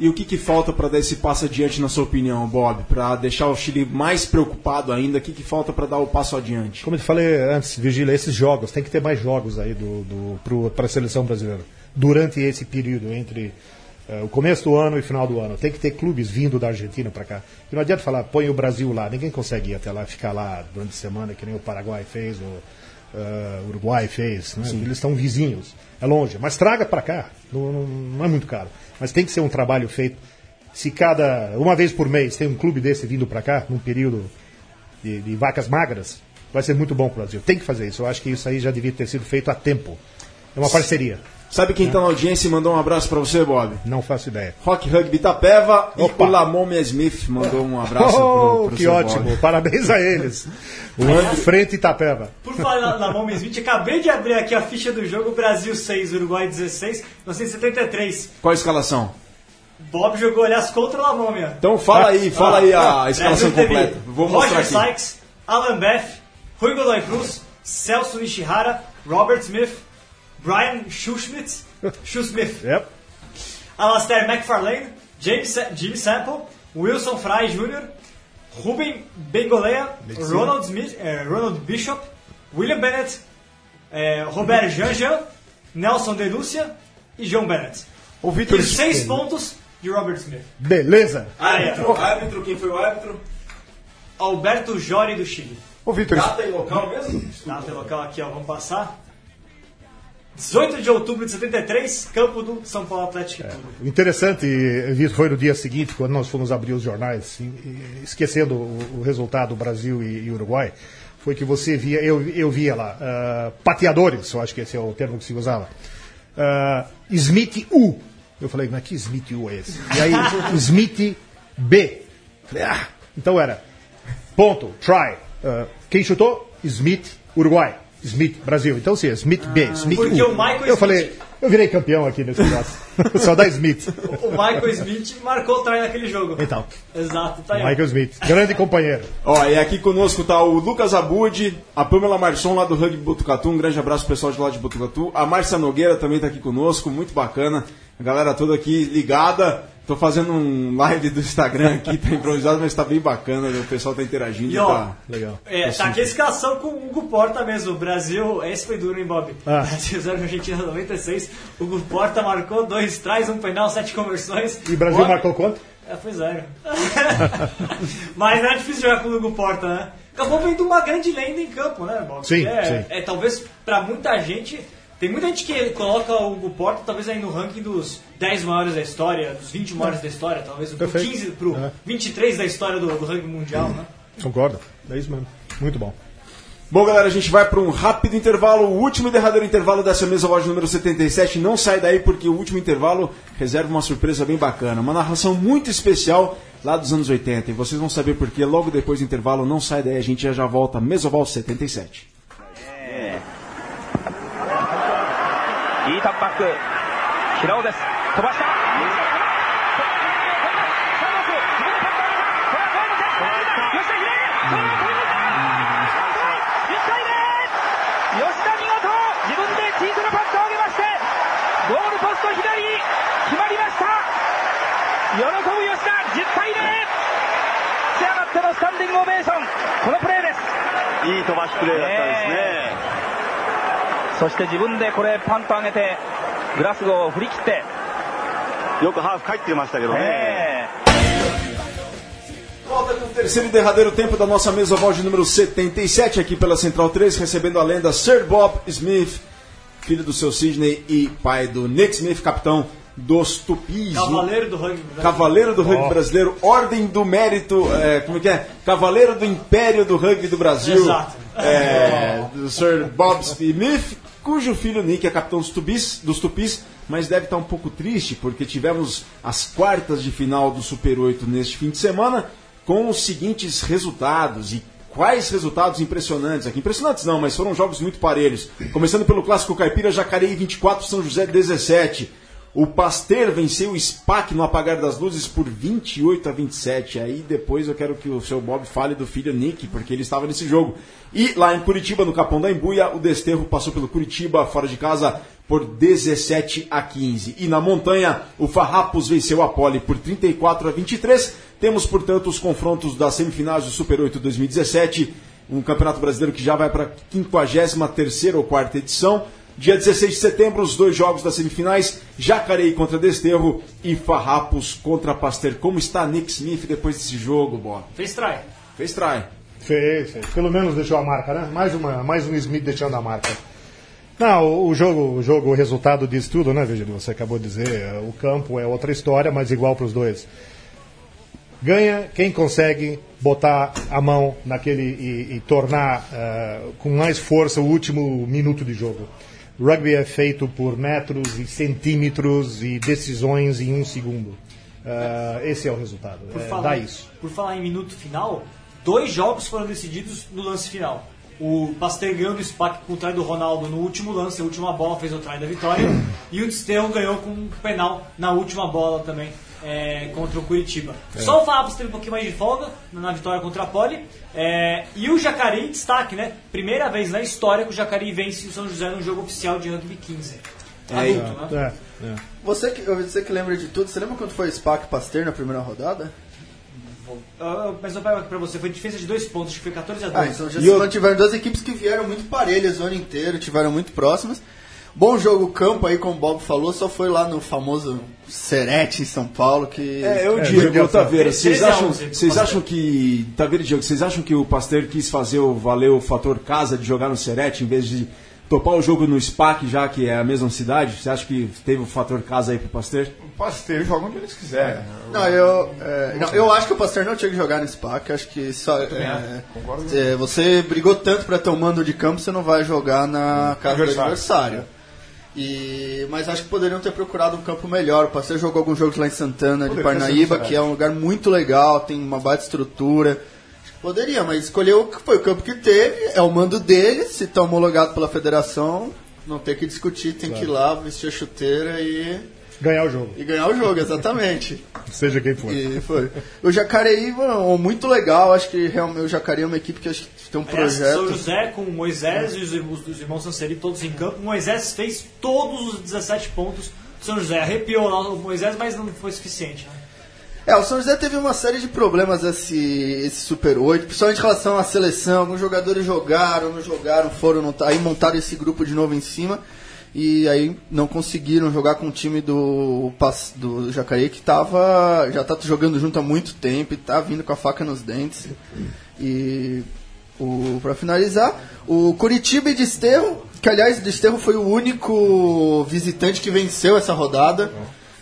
e o que, que falta para dar esse passo adiante, na sua opinião, Bob? Para deixar o Chile mais preocupado ainda? O que, que falta para dar o passo adiante? Como eu te falei antes, Vigília, esses jogos, tem que ter mais jogos aí do, do, para a seleção brasileira. Durante esse período, entre eh, o começo do ano e final do ano. Tem que ter clubes vindo da Argentina para cá. E não adianta falar, põe o Brasil lá. Ninguém consegue ir até lá, ficar lá durante a semana, que nem o Paraguai fez, o eh, Uruguai fez. Né? Eles estão vizinhos. É longe. Mas traga para cá. Não, não, não é muito caro. Mas tem que ser um trabalho feito. Se cada. Uma vez por mês tem um clube desse vindo para cá, num período de, de vacas magras, vai ser muito bom para o Brasil. Tem que fazer isso. Eu acho que isso aí já devia ter sido feito há tempo. É uma parceria. Sabe quem tá na audiência e mandou um abraço para você, Bob? Não faço ideia. Rock Rugby Itapeva Opa. e o Lamon Smith mandou um abraço Oh, pro, pro que seu ótimo. Bob. Parabéns a eles. O Frente Itapeva. Por falar Momes 20, acabei de abrir aqui a ficha do jogo Brasil 6, Uruguai 16, 1973. Qual a escalação? Bob jogou, aliás, contra o La Momia. Então fala aí, fala aí a Ah, escalação completa. Vou mostrar Roger aqui. Sykes, Alan Beth, Rui Godoy Cruz, Celso Ishihara, Robert Smith, Brian Schuschmidt, Schuschmidt, Yep. Alastair McFarlane, James Jimmy Sample, Wilson Fry Jr., Ruben Bengolea, Ronald, Smith, eh, Ronald Bishop, William Bennett, eh, Robert Jean-Jean, Nelson Denúcia e John Bennett. O Vitor E seis pontos de Robert Smith. Beleza. Árbitro, árbitro, quem foi o árbitro? Alberto Jori do Chile. Ô, Vitor, Data e local mesmo? Data e local aqui, ó, vamos passar. 18 de outubro de 73, campo do São Paulo Atlético Clube. O interessante foi no dia seguinte, quando nós fomos abrir os jornais, esquecendo o, resultado Brasil e, Uruguai, foi que você via, eu, eu via lá, ah, pateadores, eu acho que esse é o termo que se usava. Ah, Smith U. Eu falei, mas que Smith U é esse? E aí, Smith B. Falei, ah, então era ponto, try. Ah, quem chutou? Smith, Uruguai. Smith, Brasil. Então, sim, é Smith B, Smith porque U. o Michael eu Smith- falei, eu virei campeão aqui nesse negócio. Só da Smith. O Michael Smith marcou o try naquele jogo. Então, Exato, tá aí. Michael Smith, grande companheiro. Ó, e aqui conosco tá o Lucas Abud, a Pamela Marçom lá do Rugby Botucatu, um grande abraço pro pessoal de lá de Botucatu. A Márcia Nogueira também tá aqui conosco, muito bacana. A galera toda aqui ligada. Tô fazendo um live do Instagram aqui, tá improvisado, mas tá bem bacana, o pessoal tá interagindo. E ó, tá... Legal. É, tá aqui a escalação com o Hugo Porta mesmo. O Brasil, esse foi duro, hein, Bob? Ah. Brasil 0 Argentina 96. O Hugo Porta marcou dois trás, um penal, sete conversões. E o Brasil Bob- marcou quanto? É, foi zero. Mas não é difícil jogar com o Hugo Porta, né? Acabou vendo uma grande lenda em campo, né, Bob? Sim, é, sim. é talvez pra muita gente. Tem muita gente que coloca o Hugo Porta talvez aí no ranking dos 10 maiores da história, dos 20 maiores da história, talvez Perfeito. 15, pro É. 23 da história do, do ranking mundial, né? Concordo. É isso mesmo. Muito bom. Bom, galera, a gente vai para um rápido intervalo, o último e derradeiro intervalo dessa mesa loja número 77. Não sai daí porque o último intervalo reserva uma surpresa bem bacana, uma narração muito especial lá dos anos 80. E vocês vão saber porque logo depois do intervalo. Não sai daí, a gente já já volta. Mesoval 77. いいタップバック平尾です飛ばした吉田見事自分でチートのパットを上げましてゴールポスト左決まりました喜ぶ吉田10対0仕上がってのスタンディングオベーションこのプレーですいい飛ばしプレーだったんですね。そして自分でこれパンと上げてグラスゴーを振り切ってよくハーフ帰ってましたけどね。え Volta com o terceiro e derradeiro tempo da nossa mesa oval de número 77 aqui pela Central 3, recebendo a lenda Sir Bob Smith, filho do seu Sidney e pai do Nick Smith, capitão dos Tupis. Cavaleiro do rugby. brasileiro. Cavaleiro do Rugby Brasileiro, Ordem do Mérito, é, como é que é? Cavaleiro do Império do Rugby do Brasil. Exato. É, do Sir Bob Smith, cujo filho Nick é capitão dos Tupis, dos Tupis, mas deve estar um pouco triste porque tivemos as quartas de final do Super 8 neste fim de semana com os seguintes resultados e quais resultados impressionantes aqui. Impressionantes não, mas foram jogos muito parelhos. Começando pelo clássico Caipira, Jacareí 24, São José 17. O Pasteur venceu o SPAC no apagar das luzes por 28 a 27. Aí depois eu quero que o seu Bob fale do filho Nick, porque ele estava nesse jogo. E lá em Curitiba, no Capão da Embuia, o Desterro passou pelo Curitiba, fora de casa, por 17 a 15. E na montanha, o Farrapos venceu a Pole por 34 a 23. Temos, portanto, os confrontos das semifinais do Super 8 2017, um campeonato brasileiro que já vai para a 53 ou quarta edição. Dia 16 de setembro, os dois jogos das semifinais, Jacareí contra Desterro e Farrapos contra Pasteur. Como está Nick Smith depois desse jogo, Bob? Fez try. Fez try. Fez, fez. Pelo menos deixou a marca, né? Mais, uma, mais um Smith deixando a marca. Não, o- jogo, o jogo, o resultado diz tudo, né, Virgílio? Você acabou de dizer. O campo é outra história, mas igual para os dois. Ganha quem consegue botar a mão naquele e, e tornar eh, com mais força o último minuto de jogo. Rugby é feito por metros e centímetros e decisões em um segundo. Eh, esse é o resultado. Por, É, falar, dá isso. por falar em minuto final, dois jogos foram decididos no lance final. O Pasteur ganhou do SPAC com o try do Ronaldo no último lance, a última bola fez o try da vitória. e o Desterro ganhou com um penal na última bola também é, contra o Curitiba. Só o Farrapos teve um pouquinho mais de folga na vitória contra a Poli. é, e o Jacareí, destaque, né? Primeira vez na história que o Jacareí vence o São José num jogo oficial de rugby 15. Adulto, né? É, é. Você que, você que lembra de tudo, você lembra quanto foi SPAC Pasteur na primeira rodada? Ah, mas eu pego aqui pra você, foi diferença de dois pontos, acho que foi 14 a 2. Ah, então já E se eu- mantiveram duas equipes que vieram muito parelhas o ano inteiro, tiveram muito próximas. Bom jogo campo aí, como o Bob falou, só foi lá no famoso Serete em São Paulo que. É, eu É, digo, judiação. Taveira, vocês 13 a acham, 11 pro vocês acham que. Taveira e Diego, vocês acham que o Pasteur quis fazer o valer o fator casa de jogar no Serete em vez de topar o jogo no SPAC, já que é a mesma cidade? Você acha que teve o fator casa aí pro Pasteur? O Pasteur joga onde eles quiserem. Não, eu, é, não, eu acho que o Pasteur não tinha que jogar no SPAC. Acho que só, é, Concordo. é, você brigou tanto pra ter um mando de campo, você não vai jogar na casa do Adversário. E, mas acho que poderiam ter procurado um campo melhor. O Pasteur jogou alguns jogos lá em Santana, de Poderia Parnaíba, ter sido que é um lugar muito legal, tem uma baita estrutura. Poderia, mas escolheu o que foi o campo que teve, é o mando dele, se está homologado pela federação, não tem que discutir, tem que ir lá, vestir a chuteira e, Ganhar o jogo, e ganhar o jogo, exatamente. seja quem for. E foi. O Jacareí, mano, muito legal. Acho que realmente o Jacareí é uma equipe que acho que tem um Aliás, São projeto. José com o Moisés e os, irmãos- os irmãos Sanseri todos em campo. O Moisés fez todos os 17 pontos do São José. Arrepiou lá o Moisés, mas não foi suficiente. né? É, o São José teve uma série de problemas esse, esse Super 8, principalmente em relação à seleção. Alguns jogadores jogaram, não jogaram, foram, não tá, aí montaram esse grupo de novo em cima. E aí não conseguiram jogar com o time do, do Jacareí, que tava, já tá jogando junto há muito tempo e tá vindo com a faca nos dentes. E o, pra finalizar, o Curitiba e Desterro, que aliás, Desterro foi o único visitante que venceu essa rodada.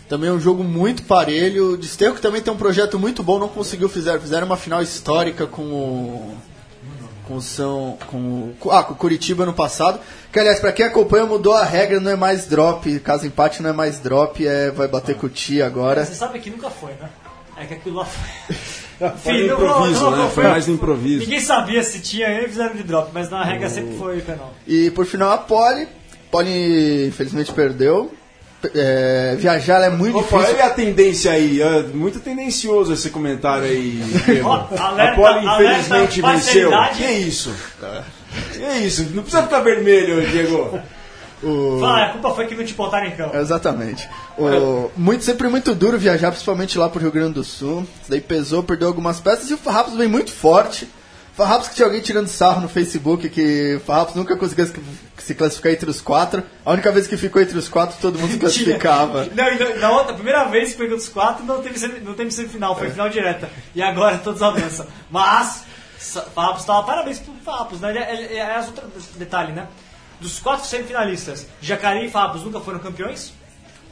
Também é um jogo muito parelho. O Desterro que também tem um projeto muito bom, não conseguiu fizeram, fizeram uma final histórica com o com o São com o, ah, com o Curitiba no passado. Que aliás, pra quem acompanha, mudou a regra, não é mais drop, caso empate não é mais drop, é vai bater com o Tia agora. Você sabe que nunca foi, né? É que aquilo lá foi. Foi não- improviso, não- né? não Foi mais improviso. Ninguém sabia se tinha, eles fizeram de drop, mas na regra sempre foi penal. E por final a Poli, Poli infelizmente perdeu. É, viajar é muito Opa, difícil. olha a tendência aí, é muito tendencioso esse comentário aí. Alerta- a Poli infelizmente alerta venceu. Que isso? Que isso? Não precisa ficar vermelho, Diego. O- Fala, a culpa foi que não te botaram em campo. Exatamente. O, muito, sempre muito duro viajar, principalmente lá pro Rio Grande do Sul. Isso daí pesou, perdeu algumas peças e o Farrapos vem muito forte. Farrapos que tinha alguém tirando sarro no Facebook que Farrapos nunca conseguia se- classificar entre os quatro. A única vez que ficou entre os quatro, todo mundo se classificava. Não, e na- outra, primeira vez que pegou dos quatro, não teve, não teve semifinal, É. foi final direta. E agora todos avançam. Mas, Farrapos tava parabéns pro Farrapos, né? Ele- ele- É, as outras detalhe, né? Dos quatro semifinalistas, Jacareí e Farrapos nunca foram campeões.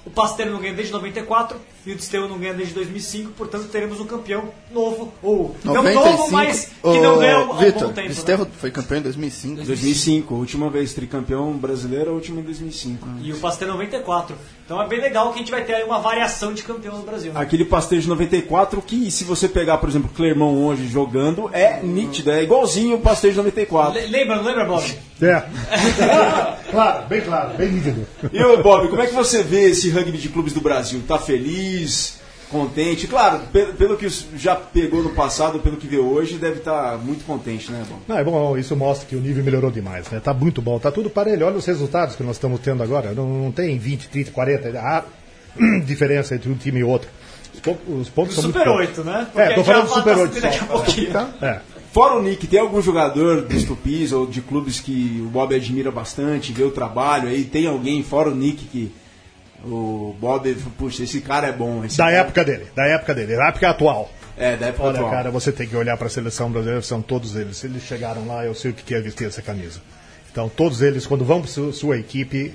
O Pasteiro não ganha desde 94 e o Desterro não ganha desde 2005, portanto teremos um campeão novo, ou não 95, novo, mas que não ganha há um bom tempo. né? Desterro foi campeão em 2005. 2005, última vez tricampeão brasileiro, a última em 2005. E o Pasteiro 94. Então é bem legal que a gente vai ter aí uma variação de campeão no Brasil. né? Aquele pastel de 94 que, se você pegar, por exemplo, o Clermont hoje jogando, é nítido, é igualzinho o pastel de 94. Le- Lembra, não lembra, Bob? É. claro, bem claro, bem nítido. E ô Bob, como é que você vê esse rugby de clubes do Brasil? Tá feliz contente. Claro, pelo, pelo que já pegou no passado, pelo que vê hoje, deve estar muito contente, né, bom? Não, é bom, isso mostra que o nível melhorou demais, né? Tá muito bom, tá tudo parelho. Olha os resultados que nós estamos tendo agora. Não, não tem 20, 30, 40 há diferença entre um time e outro. Os, pou- os pontos Do são muito Super poucos. 8, né? É, tô a gente falando do Super falar 8 da daqui a só. pouquinho. É. Fora o Nick, tem algum jogador dos Tupis ou de clubes que o Bob admira bastante, vê o trabalho aí? Tem alguém fora o Nick que o Bob, puxa, esse cara é bom. Da cara- época dele, da época dele, da época atual. É, da época Olha, atual. cara, você tem que olhar para a seleção brasileira, são todos eles. Se eles chegaram lá, eu sei o que é vestir essa camisa. Então, todos eles, quando vão para sua, sua equipe,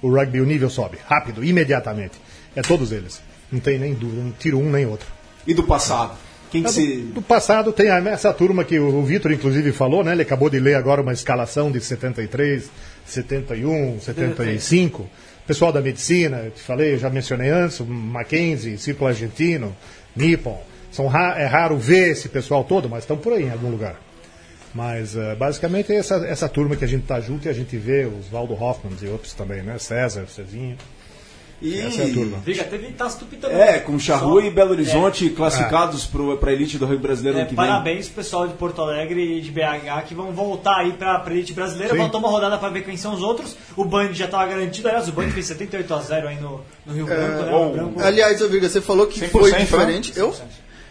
o rugby, o nível sobe, rápido, imediatamente. É todos eles. Não tem nem dúvida, não tiro um nem outro. E do passado? Quem que Ah, se... do, do passado tem essa turma que o, o Vitor, inclusive, falou, né? Ele acabou de ler agora uma escalação de 73, 71, 75. Pessoal da medicina, eu te falei, eu já mencionei antes, Mackenzie, Círculo Argentino, Nippon. São ra é raro ver esse pessoal todo, mas estão por aí em algum lugar. Mas eh, basicamente é essa, essa turma que a gente tá junto e a gente vê, os Valdo Hoffman e outros também, né? César, Cezinho. E... Essa é a turma. Viga, teve Taça Tupi também. É, com Charrua Só- e Belo Horizonte É. classificados para a elite do rugby brasileiro É, ano que vem. parabéns pessoal de Porto Alegre e de BH que vão voltar aí pra, pra elite brasileira. Sim. Vão tomar uma rodada pra ver quem são os outros. O Band já tava garantido. Aliás, o Band fez 78 a 0 aí no, no Rio Branco, né? O Branco. Aliás, ô Virga, você falou que 100%, foi né? diferente. Eu,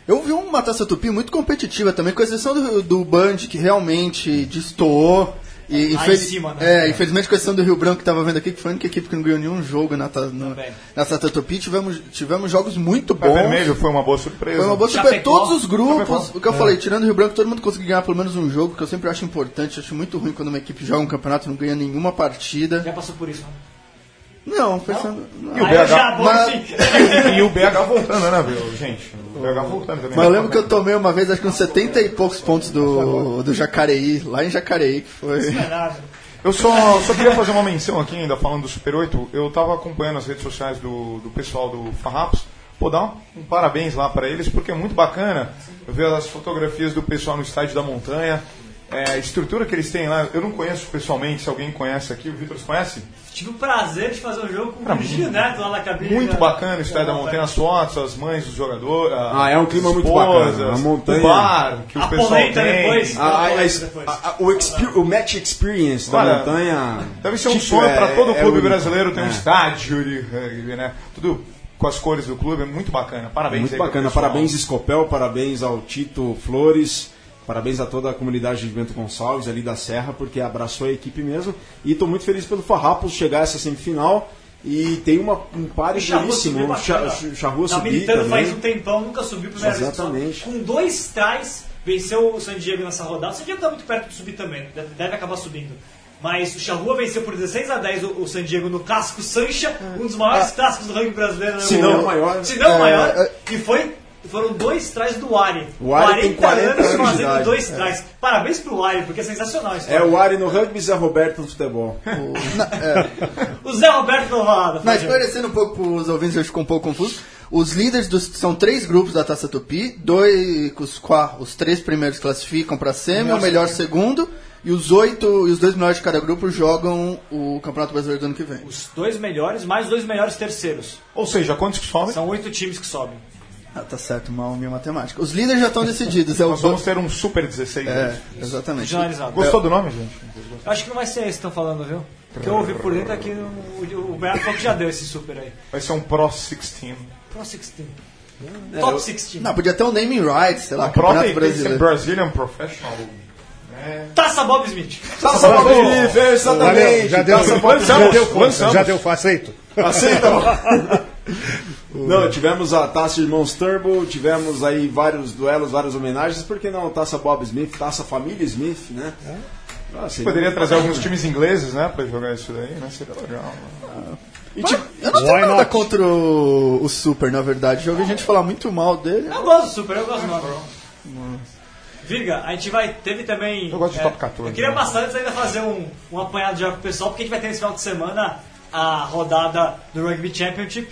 eu vi uma Taça Tupi muito competitiva também, com exceção do, do Band, que realmente destoou. E, infeliz- em cima, né? é, infelizmente, com exceção do Rio Branco que tava vendo aqui, que foi a única equipe que não ganhou nenhum jogo na, ta- no- na Taça Tupi, tivemos, tivemos jogos muito O bons. Vermelho foi uma boa surpresa. Foi uma boa. Chapecó. Todos os grupos, Chapecó. o que eu falei, tirando o Rio Branco, todo mundo conseguiu ganhar pelo menos um jogo, que eu sempre acho importante. Acho muito ruim quando uma equipe joga um campeonato e não ganha nenhuma partida. Já passou por isso, né? Não, pensando. não. E o BH já, mas- enfim. E o BH voltando, né, viu, gente? O BH voltando também. Mas eu lembro que eu tomei uma vez, acho que uns 70 e poucos pontos do, do Jacareí, lá em Jacareí, que foi. É. Eu só, só queria fazer uma menção aqui ainda, falando do Super 8. Eu tava acompanhando as redes sociais do, do pessoal do Farrapos. Pô, dá um, um parabéns lá para eles, porque é muito bacana. Eu vi as fotografias do pessoal no estádio da montanha. É, a estrutura que eles têm lá, eu não conheço pessoalmente, se alguém conhece aqui, o Vitor, conhece? Tive o prazer de fazer um jogo com o Virgílio Neto lá na cabine. Muito né? bacana o estádio da montanha, as fotos, as mães dos jogadores. Ah, é um clima muito bacana. A montanha- O bar que o A pessoal polenta tem. depois. A- a- a- Depois. a- a- o, exper- o match experience da Olha, montanha. Deve ser um tipo, sonho é- para todo é clube único. brasileiro ter um É. estádio de rugby, né? Tudo com as cores do clube, é muito bacana. Parabéns Muito bacana. pessoal. Parabéns, Escopel, parabéns ao Tito Flores, parabéns a toda a comunidade de Bento Gonçalves ali da Serra, porque abraçou a equipe mesmo. E estou muito feliz pelo Farrapos chegar a essa semifinal. E tem uma, um par O Charrua duríssimo. subiu O. Charrua Tá subir militando faz um também. tempão, nunca subiu vez. Exatamente. Com dois trás, venceu o San Diego nessa rodada. O San Diego tá muito perto de subir também, deve, deve acabar subindo. Mas o Charrua venceu por 16 a 10 o, San Diego no clássico Sancha, um dos maiores clássicos do rugby brasileiro. né? Se não O- maior. Se não o É, maior. é. E foi, foram dois trás do Ari. O Ari tem 40 anos de fazendo idade. dois trás. Parabéns pro Ari, porque é sensacional isso. É o Ari no rugby e Zé Roberto no futebol. O Zé Roberto Lovalada. Mas esclarecendo um pouco para os ouvintes, eu ficou um pouco confuso. Os líderes dos, são três grupos da Taça Tupi, dois, os, qua- os três primeiros classificam para a semi, o melhor segundo, e os oito e os dois melhores de cada grupo jogam o Campeonato Brasileiro do ano que vem. Os dois melhores, mais dois melhores terceiros. Ou seja, quantos que sobem? São oito times que sobem. Ah, tá certo, mal minha matemática. Os líderes já estão decididos. É Nós vamos ter um Super 16. É, exatamente. Generalizado. Gostou do nome, gente? Eu acho que não vai ser esse que estão falando, viu? O que eu ouvi por dentro aqui, o, o Bernardo falou que já deu esse super aí. Vai ser um Pro 16. Pro 16. Top 16. Não, podia ter um naming rights, sei lá, Campeonato Brasileiro. Brazilian Professional. É. Taça Bob Smith. Taça Bob Smith, é, exatamente. Valeu, já deu, Taça Bob já deu, já deu, aceito. Aceita. Não, tivemos a Taça Irmãos Turbo, tivemos aí vários duelos, várias homenagens, por que não Taça Bob Smith, Taça Família Smith, né? Ah, seria Poderia trazer bacana. alguns times ingleses, né? Pra jogar isso daí, né? Seria legal. E, tipo, Eu não tenho nada not? contra o, o Super, na verdade. Já ouvi gente falar muito mal dele. Eu gosto do super, eu gosto do nome. Virga, a gente vai. Teve também. Eu gosto de top 14, Eu queria né? bastante ainda fazer um, um apanhado já com o pessoal, porque a gente vai ter nesse final de semana a rodada do Rugby Championship.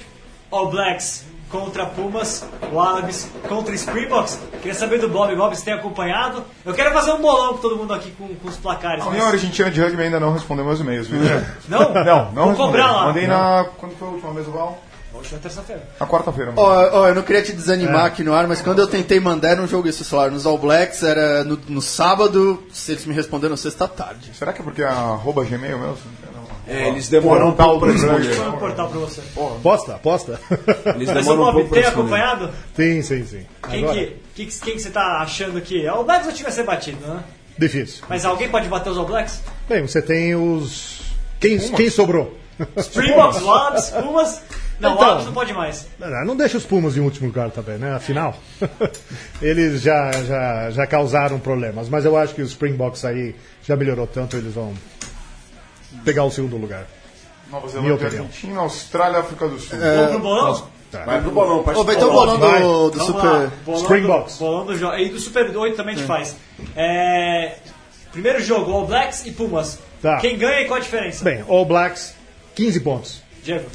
All Blacks contra Pumas, Wallabies contra Springboks. Queria saber do Bob, Bob, se tem acompanhado. Eu quero fazer um bolão com todo mundo aqui com, com os placares. A mas- União Argentina de Rugby ainda não respondeu meus e-mails, viu? Não? Não, não Vou cobrar lá. Mandei na. Quando foi a última vez, Val? Última terça-feira. A quarta-feira. Ó, ó, eu não queria te desanimar É. aqui no ar, mas quando eu tentei mandar era um jogo isso, sei lá, nos All Blacks era no, no sábado, se eles me responderam sexta tarde. Será que é porque é arroba Gmail mesmo? É, eles demoram um pouco pra responder. Brasil. Vou pra você. Posta, posta. Eles Mas, um Bob, pra tem acompanhado? sim, sim, sim. Quem Agora, que, que, que- quem que você tá achando que... É o Blacks ou time a ser batido, né? Difícil. Mas alguém pode bater os All Blacks? Bem, você tem os. Quem, quem sobrou? Springboks, Wallabies, Pumas... Não, Então. Não pode mais. Não, não deixa os Pumas em último lugar também, né? Afinal, eles já, já, já causaram problemas. Mas eu acho que os Springboks aí já melhorou tanto, eles vão pegar o segundo lugar. Nova Zelândia. Argentina, Austrália, África do Sul. Vamos pro bolão? Vai pro bolão, parceiro. vai ter o bolão do, do Super. Bolão Springboks. Do, bolão do jogo. E do Super 8 também a gente faz. É, primeiro jogo, All Blacks e Pumas. Tá. Quem ganha e qual a diferença? Bem, All Blacks, 15 pontos. Diego.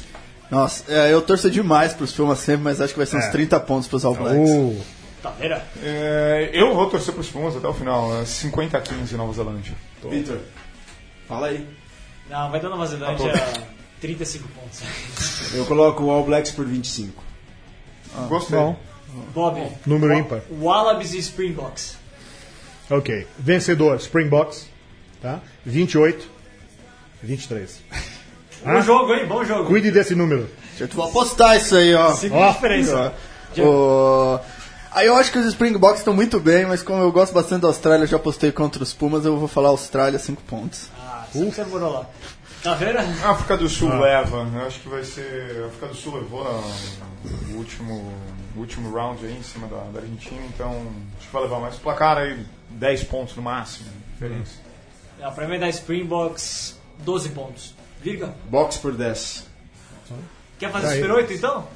Nossa, é, eu torço demais pros Pumas sempre, mas acho que vai ser uns É. 30 pontos pros All Blacks. Uh, Taveira. É, eu vou torcer pros Pumas até o final. é 50 a 15 Nova Zelândia. Vitor, fala aí. Não, vai dar Nova Zelândia 35 pontos. Eu coloco o All Blacks por 25. Gostei. bom, Bob. número Wa- ímpar. Wallabies e Springboks. Ok. Vencedor, Springboks, tá? 28, 23. Bom jogo, hein? Bom jogo. Cuide desse número. Eu vou apostar isso aí, ó. Segunda Ó. diferença. O- Aí eu acho que os Springboks estão muito bem, mas como eu gosto bastante da Austrália, eu já apostei contra os Pumas, eu vou falar Austrália 5 pontos. Ah, sempre você morou lá. Taveira? A África do Sul Ah. leva. Eu acho que vai ser. A África do Sul levou a- o último, último round aí em cima da, da Argentina, então acho que vai levar mais. Placar aí 10 pontos no máximo. Diferença. Não, pra mim vai dar Springboks 12 pontos. Virga? Box por 10. Quer fazer Aí. Super 8 então?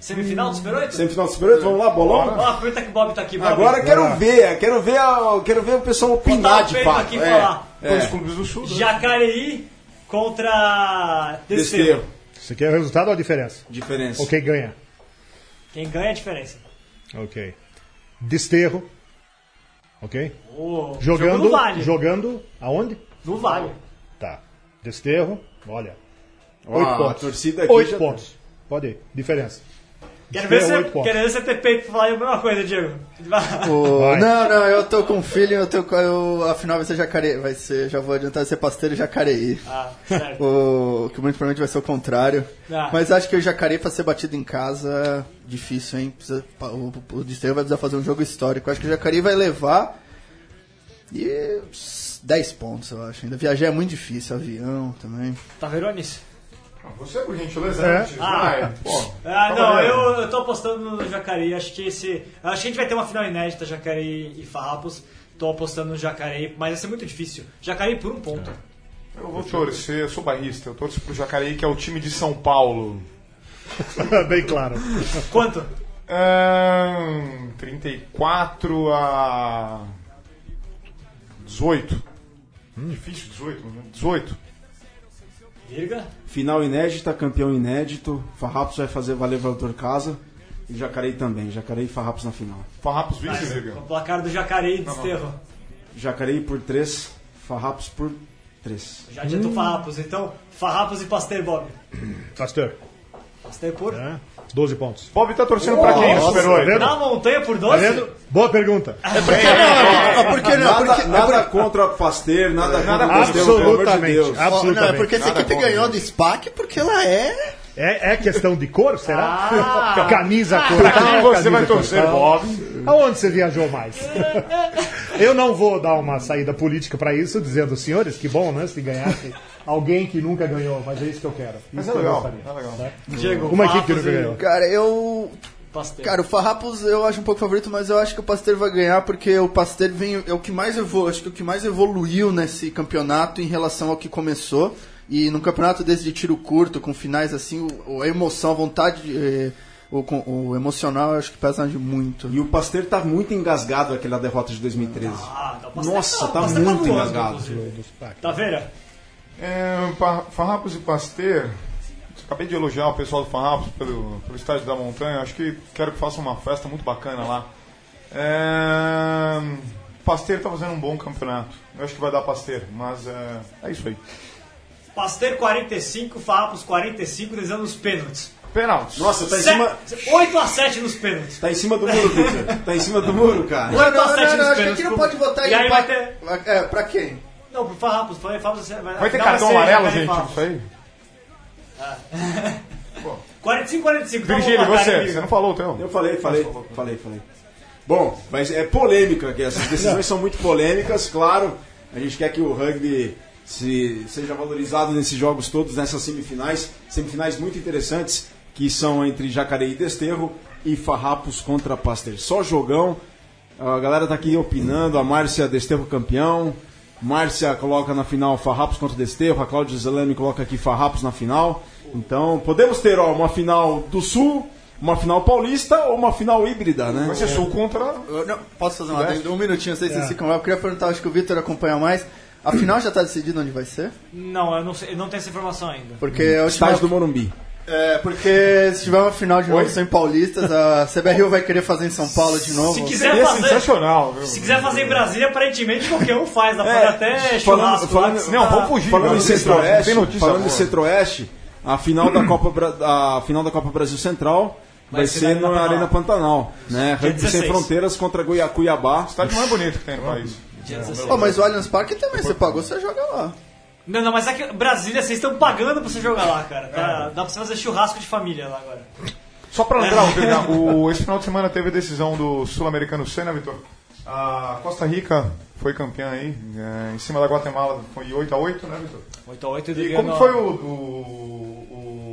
Semifinal do Super 8? Semifinal do Super 8, vamos lá, bolão? Ó, aproveita que o Bob tá aqui, Bob. Agora eu quero ver, quero ver, a- quero ver o pessoal opinar o de fato. aqui É, falar. Dois é. clubes do Sul. né? Jacareí contra Desterro. Você quer o resultado ou a diferença? Diferença. Ou quem ganha? Quem ganha é a diferença. Ok. Desterro. Ok? O jogo Jogando. no Vale. Jogando aonde? No Vale. Tá. Desterro. Olha. Oito a pontos. torcida aqui Oito já- pontos. Pode ir. Diferença. Quero ver, você, quero ver você ter peito pra falar a mesma coisa, Diego. O-. Não, não, eu tô com o feeling, eu tô com, eu, a final vai ser Jacareí, vai ser, já vou adiantar, vai ser Pasteiro e Jacareí. Ah, certo. O, que muito provavelmente vai ser o contrário. Ah. Mas acho que o Jacareí, pra ser batido em casa, difícil, hein? Precisa- o, o Desterro vai precisar fazer um jogo histórico. Acho que o Jacareí vai levar. E. uns 10 pontos, eu acho. Ainda viajar é muito difícil, avião também. Taverones? Você, por gentileza, É. Ah. vai. Pô, Ah, não, calma aí. eu, eu tô apostando no Jacareí. Acho que esse. Acho que a gente vai ter uma final inédita, Jacareí e Farrapos. Tô apostando no Jacareí, mas vai ser muito difícil. Jacareí por um ponto. Eu vou torcer, eu sou barrista, eu torço pro Jacareí, que é o time de São Paulo. Bem claro. Quanto? Ahn, 34 a 18. Difícil, 18, né? 18. Virga? Final inédita, campeão inédito. Farrapos vai fazer valer valor casa. E Jacareí também. Jacareí e Farrapos na final. Farrapos vice, Mas, Liga. o placar do Jacareí e Desterro. Jacareí por 3, Farrapos por 3. Já adiantou Farrapos. Então, Farrapos e Pasteur, Bob. Pastor. Pasteur por? É. 12 pontos. Bob tá torcendo pra quem no Super 8? vendo? Na montanha por Tá 12? vendo? Boa pergunta. Ah, por que não? Nada, Porque, nada contra o Pasteur, nada contra o Pasteur, pelo amor de Absolutamente. Deus. Não, é Absolutamente. porque essa Nada equipe contra. ganhou do SPAC porque ela é. É, é questão de cor, será? Camisa cor. Pra quem você vai torcer, Bob? Aonde você viajou mais? Eu não vou dar uma saída política pra isso, dizendo, senhores, que bom, né? Se ganhasse alguém que nunca ganhou, mas é isso que eu quero. Mas Isso é que eu legal, gostaria. é legal. Diego, Uma equipe que nunca ganhou. Cara, eu. Pasteur. Cara, o Farrapos eu acho um pouco favorito, mas eu acho que o Pasteur vai ganhar porque o Pasteur vem é o que mais evolu, acho que o que mais evoluiu nesse campeonato em relação ao que começou. E num campeonato desse de tiro curto, com finais assim, o, a emoção, a vontade, eh, o, o emocional, eu acho que pesa muito. E o Pasteur tá muito engasgado naquela derrota de 2013. Ah, tá, Nossa, o tá Pasteur muito voando, engasgado. Tá vendo? É, Farrapos e Pasteur. Acabei de elogiar o pessoal do Farrapos pelo, pelo estádio da montanha. Acho que quero que façam uma festa muito bacana lá. É, Pasteur tá fazendo um bom campeonato. Eu acho que vai dar Pasteur, mas é, é isso aí. Pasteur 45, Farrapos 45, desenhando os pênaltis. Pênaltis. Nossa, tá em cima, 8 a 7 nos pênaltis. tá em cima do muro, Victor. Tá em cima do muro, cara. Não, 8 não, a não, 7 não, nos acho que pênaltis. não pode votar E em aí vai empate. ter... É, pra quem? Não, pro Farrapos. Foi Farrapos vai, Vai ter cartão amarelo, gente, isso aí? 45, 45. tá Virgílio, bom, você, você não falou o teu? Eu falei, falei, falei, falei. Bom, mas é polêmica aqui, essas decisões são muito polêmicas, claro. A gente quer que o rugby se, seja valorizado nesses jogos todos, nessas semifinais. Semifinais muito interessantes, que são entre Jacareí e Desterro e Farrapos contra Pasteur. Só jogão. A galera tá aqui opinando, a Márcia Desterro campeão. Márcia coloca na final Farrapos contra Desterro, a Cláudia Zelame coloca aqui Farrapos na final. Então, podemos ter ó, uma final do Sul, uma final paulista ou uma final híbrida, né? Vai ser sul contra. Eu não, posso fazer uma adendo? Um minutinho, não sei se vocês ficam lá. Eu queria perguntar, acho que o Vitor acompanha mais. A final já tá decidido onde vai ser? Não, eu não, sei, eu não tenho essa informação ainda. Porque a última... Estádio do Morumbi. É, porque se tiver uma final de novo sem paulistas, a CBRU vai querer fazer em São Paulo de novo. Se quiser Seria fazer, sensacional, viu? se quiser fazer em Brasília, aparentemente qualquer um faz. Dá É, até falando- churrasco. falando- Não, vamos fugir. Falando em Centro-Oeste, falando em. Centro-Oeste, a final da Copa a final da Copa Brasil Central vai, Vai ser, na na Arena Arena Pantanal, né? Rugby sem 16. fronteiras contra Goiá, Cuiabá. Estádio mais bonito que tem no país. dia 16. Pô, mas o Allianz Parque também, você pagou, você joga lá. Não, não, mas é que Brasília, vocês estão pagando pra você jogar lá, cara. Tá- Dá pra você fazer churrasco de família lá agora. Só pra lembrar, o, o- esse final de semana teve a decisão do Sul-Americano C, né, Vitor? A Costa Rica foi campeã aí, é, em cima da Guatemala foi 8x8, né, Vitor? 8x8 E como foi o, o- o-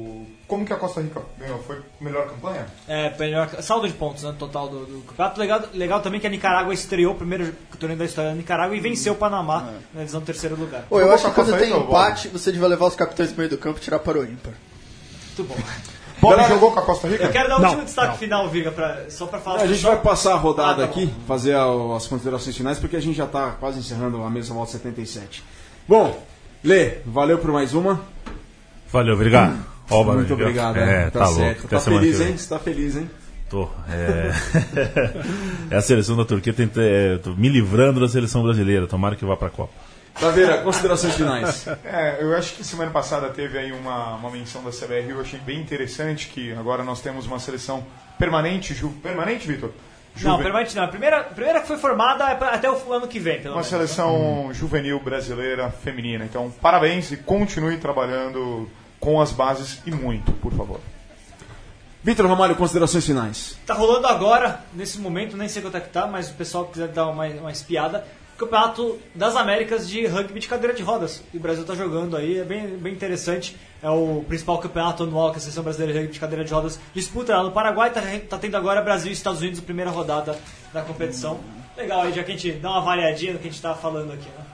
Como que a Costa Rica ganhou? Foi a melhor campanha? É, melhor, saldo de pontos né, total do, do campeonato. Legal, legal também que a Nicarágua estreou o primeiro torneio da história da Nicarágua e venceu o Panamá na divisão terceiro lugar. Pô, eu acho que quando tem empate, você devia levar os capitães pro meio do campo e tirar para o ímpar. Muito bom. Bob Galera- jogou com a Costa Rica? Eu quero dar o Não, último destaque não. final, Viga, pra, só pra falar A gente vai passar a rodada Ah, tá aqui, fazer a- as considerações finais, porque a gente já está quase encerrando a mesa volta 77. Bom, Lê, valeu por mais uma. Valeu, obrigado. Ó, Muito obrigado. É, né? tá, louco. certo. Até Tá semana feliz, hein? Você tá feliz, hein? Tô. É... é a seleção da Turquia, tenta, é, tô me livrando da seleção brasileira. Tomara que vá pra Copa. Taveira, considerações finais. É, eu acho que semana passada teve aí uma, uma menção da CBR, eu achei bem interessante que agora nós temos uma seleção permanente, ju... permanente, Vitor? Não, permanente não. A primeira, a primeira que foi formada é pra- até o ano que vem, pelo Uma menos. seleção juvenil brasileira feminina. Então, parabéns e continue trabalhando com as bases e muito, por favor. Vitor Ramalho, considerações finais. Tá rolando agora, nesse momento, nem sei quanto é que tá, mas o pessoal que quiser dar uma, uma espiada. Campeonato das Américas de rugby de cadeira de rodas. E o Brasil tá jogando aí, é bem, bem interessante. É o principal campeonato anual que a seleção brasileira de rugby de cadeira de rodas disputa lá no Paraguai. Tá, tá tendo agora Brasil e Estados Unidos, a primeira rodada da competição. Legal aí, já que a gente dá uma avaliadinha no que a gente tava falando aqui, né?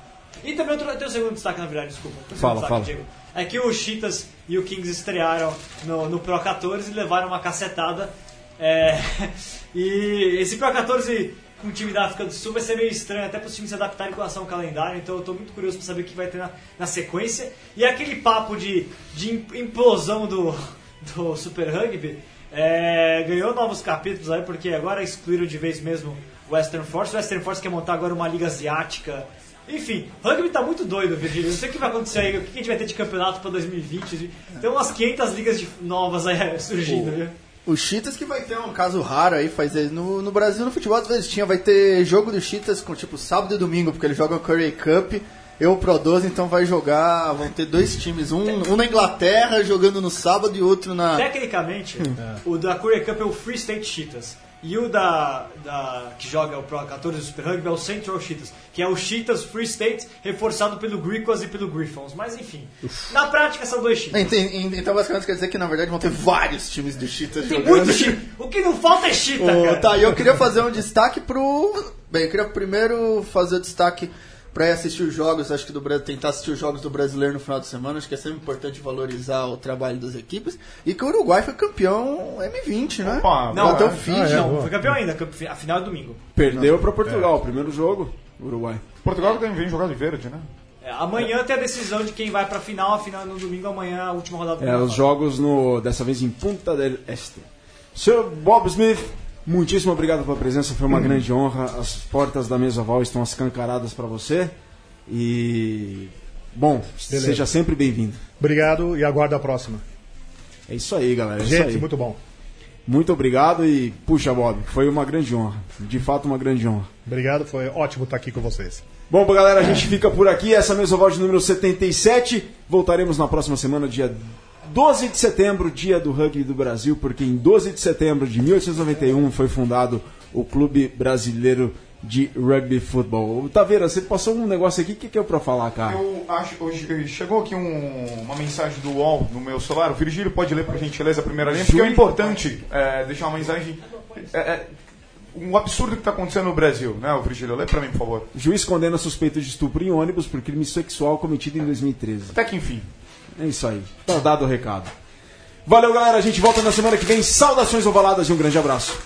E também outro, tem o segundo destaque, na verdade, desculpa. Segundo Fala, destaque, fala. Diego. É que o Cheetahs e o Kings estrearam no, no Pro 14 e levaram uma cacetada. É, e esse Pro 14 com o time da África do Sul vai ser meio estranho, até para os times se adaptarem com relação ao calendário. Então eu estou muito curioso para saber o que vai ter na, na sequência. E aquele papo de, de im- implosão do, do Super Rugby é, ganhou novos capítulos aí, porque agora excluíram de vez mesmo Western Force. Western Force quer montar agora uma liga asiática. Enfim, rugby tá muito doido, Virgílio. Não sei o que vai acontecer aí, o que a gente vai ter de campeonato para 2020. Tem umas 500 ligas de- novas aí surgindo, viu? O Cheetahs que vai ter um caso raro aí, faz no, no Brasil no futebol às vezes tinha, vai ter jogo do Cheetahs com tipo sábado e domingo, porque eles jogam Curry Cup, eu o Pro 12, então vai jogar, vão ter dois times, um, um na Inglaterra jogando no sábado e outro na... Tecnicamente, o da Courier Cup é o Free State Cheetahs. E o da, da que joga o Pro 14 do Super Rugby é o Central Cheetahs, que é o Cheetahs Free State reforçado pelo Griquas e pelo Griffons. Mas enfim, na prática são dois Cheetahs. Então basicamente quer dizer que na verdade vão ter vários times do Cheetahs Tem jogando. muito Cheetah. O que não falta é Cheetah, Ô, cara. tá, e eu queria fazer um destaque pro. Bem, eu queria primeiro fazer o destaque pra ir assistir os jogos, acho que do Brasil, tentar assistir os jogos do brasileiro no final de semana, acho que é sempre importante valorizar o trabalho das equipes. E que o Uruguai foi campeão M20, né? Opa, Não, Bateu é. o Fiji. Ah, é. Não, boa. foi campeão ainda, a final é domingo. Perdeu para Portugal, primeiro jogo, Uruguai. Portugal também vem jogar de verde, né? É, amanhã tem a decisão de quem vai pra final, a final é no domingo, amanhã a última rodada do É, os jogos no, dessa vez em Punta del Este. Sr. Bob Smith, muitíssimo obrigado pela presença, foi uma grande honra. As portas da mesa Val estão escancaradas para você. E Bom, Beleza. seja sempre bem-vindo. Obrigado e aguardo a próxima. É isso aí, galera. É Gente, muito bom. Muito obrigado e, puxa, Bob, foi uma grande honra. De fato, uma grande honra. Obrigado, foi ótimo estar aqui com vocês. Bom, galera, a gente fica por aqui. Essa é mesa voz número 77. Voltaremos na próxima semana, dia 12 de setembro, dia do rugby do Brasil, porque em 12 de setembro de 1891 foi fundado o Clube Brasileiro de Rugby Futebol. Taveira, você passou um negócio aqui, o que, que é pra falar, cara? Eu acho, hoje chegou aqui um- uma mensagem do UOL no meu celular. O Virgílio pode ler por gentileza a primeira linha, porque é importante é, deixar uma mensagem. É, é, um absurdo que está acontecendo no Brasil, né, o Virgílio? Lê para mim, por favor. Juiz condena suspeito de estupro em ônibus por crime sexual cometido em 2013. Até que enfim. É isso aí. Tá dado o recado. Valeu, galera. A gente volta na semana que vem. Saudações ovaladas e um grande abraço.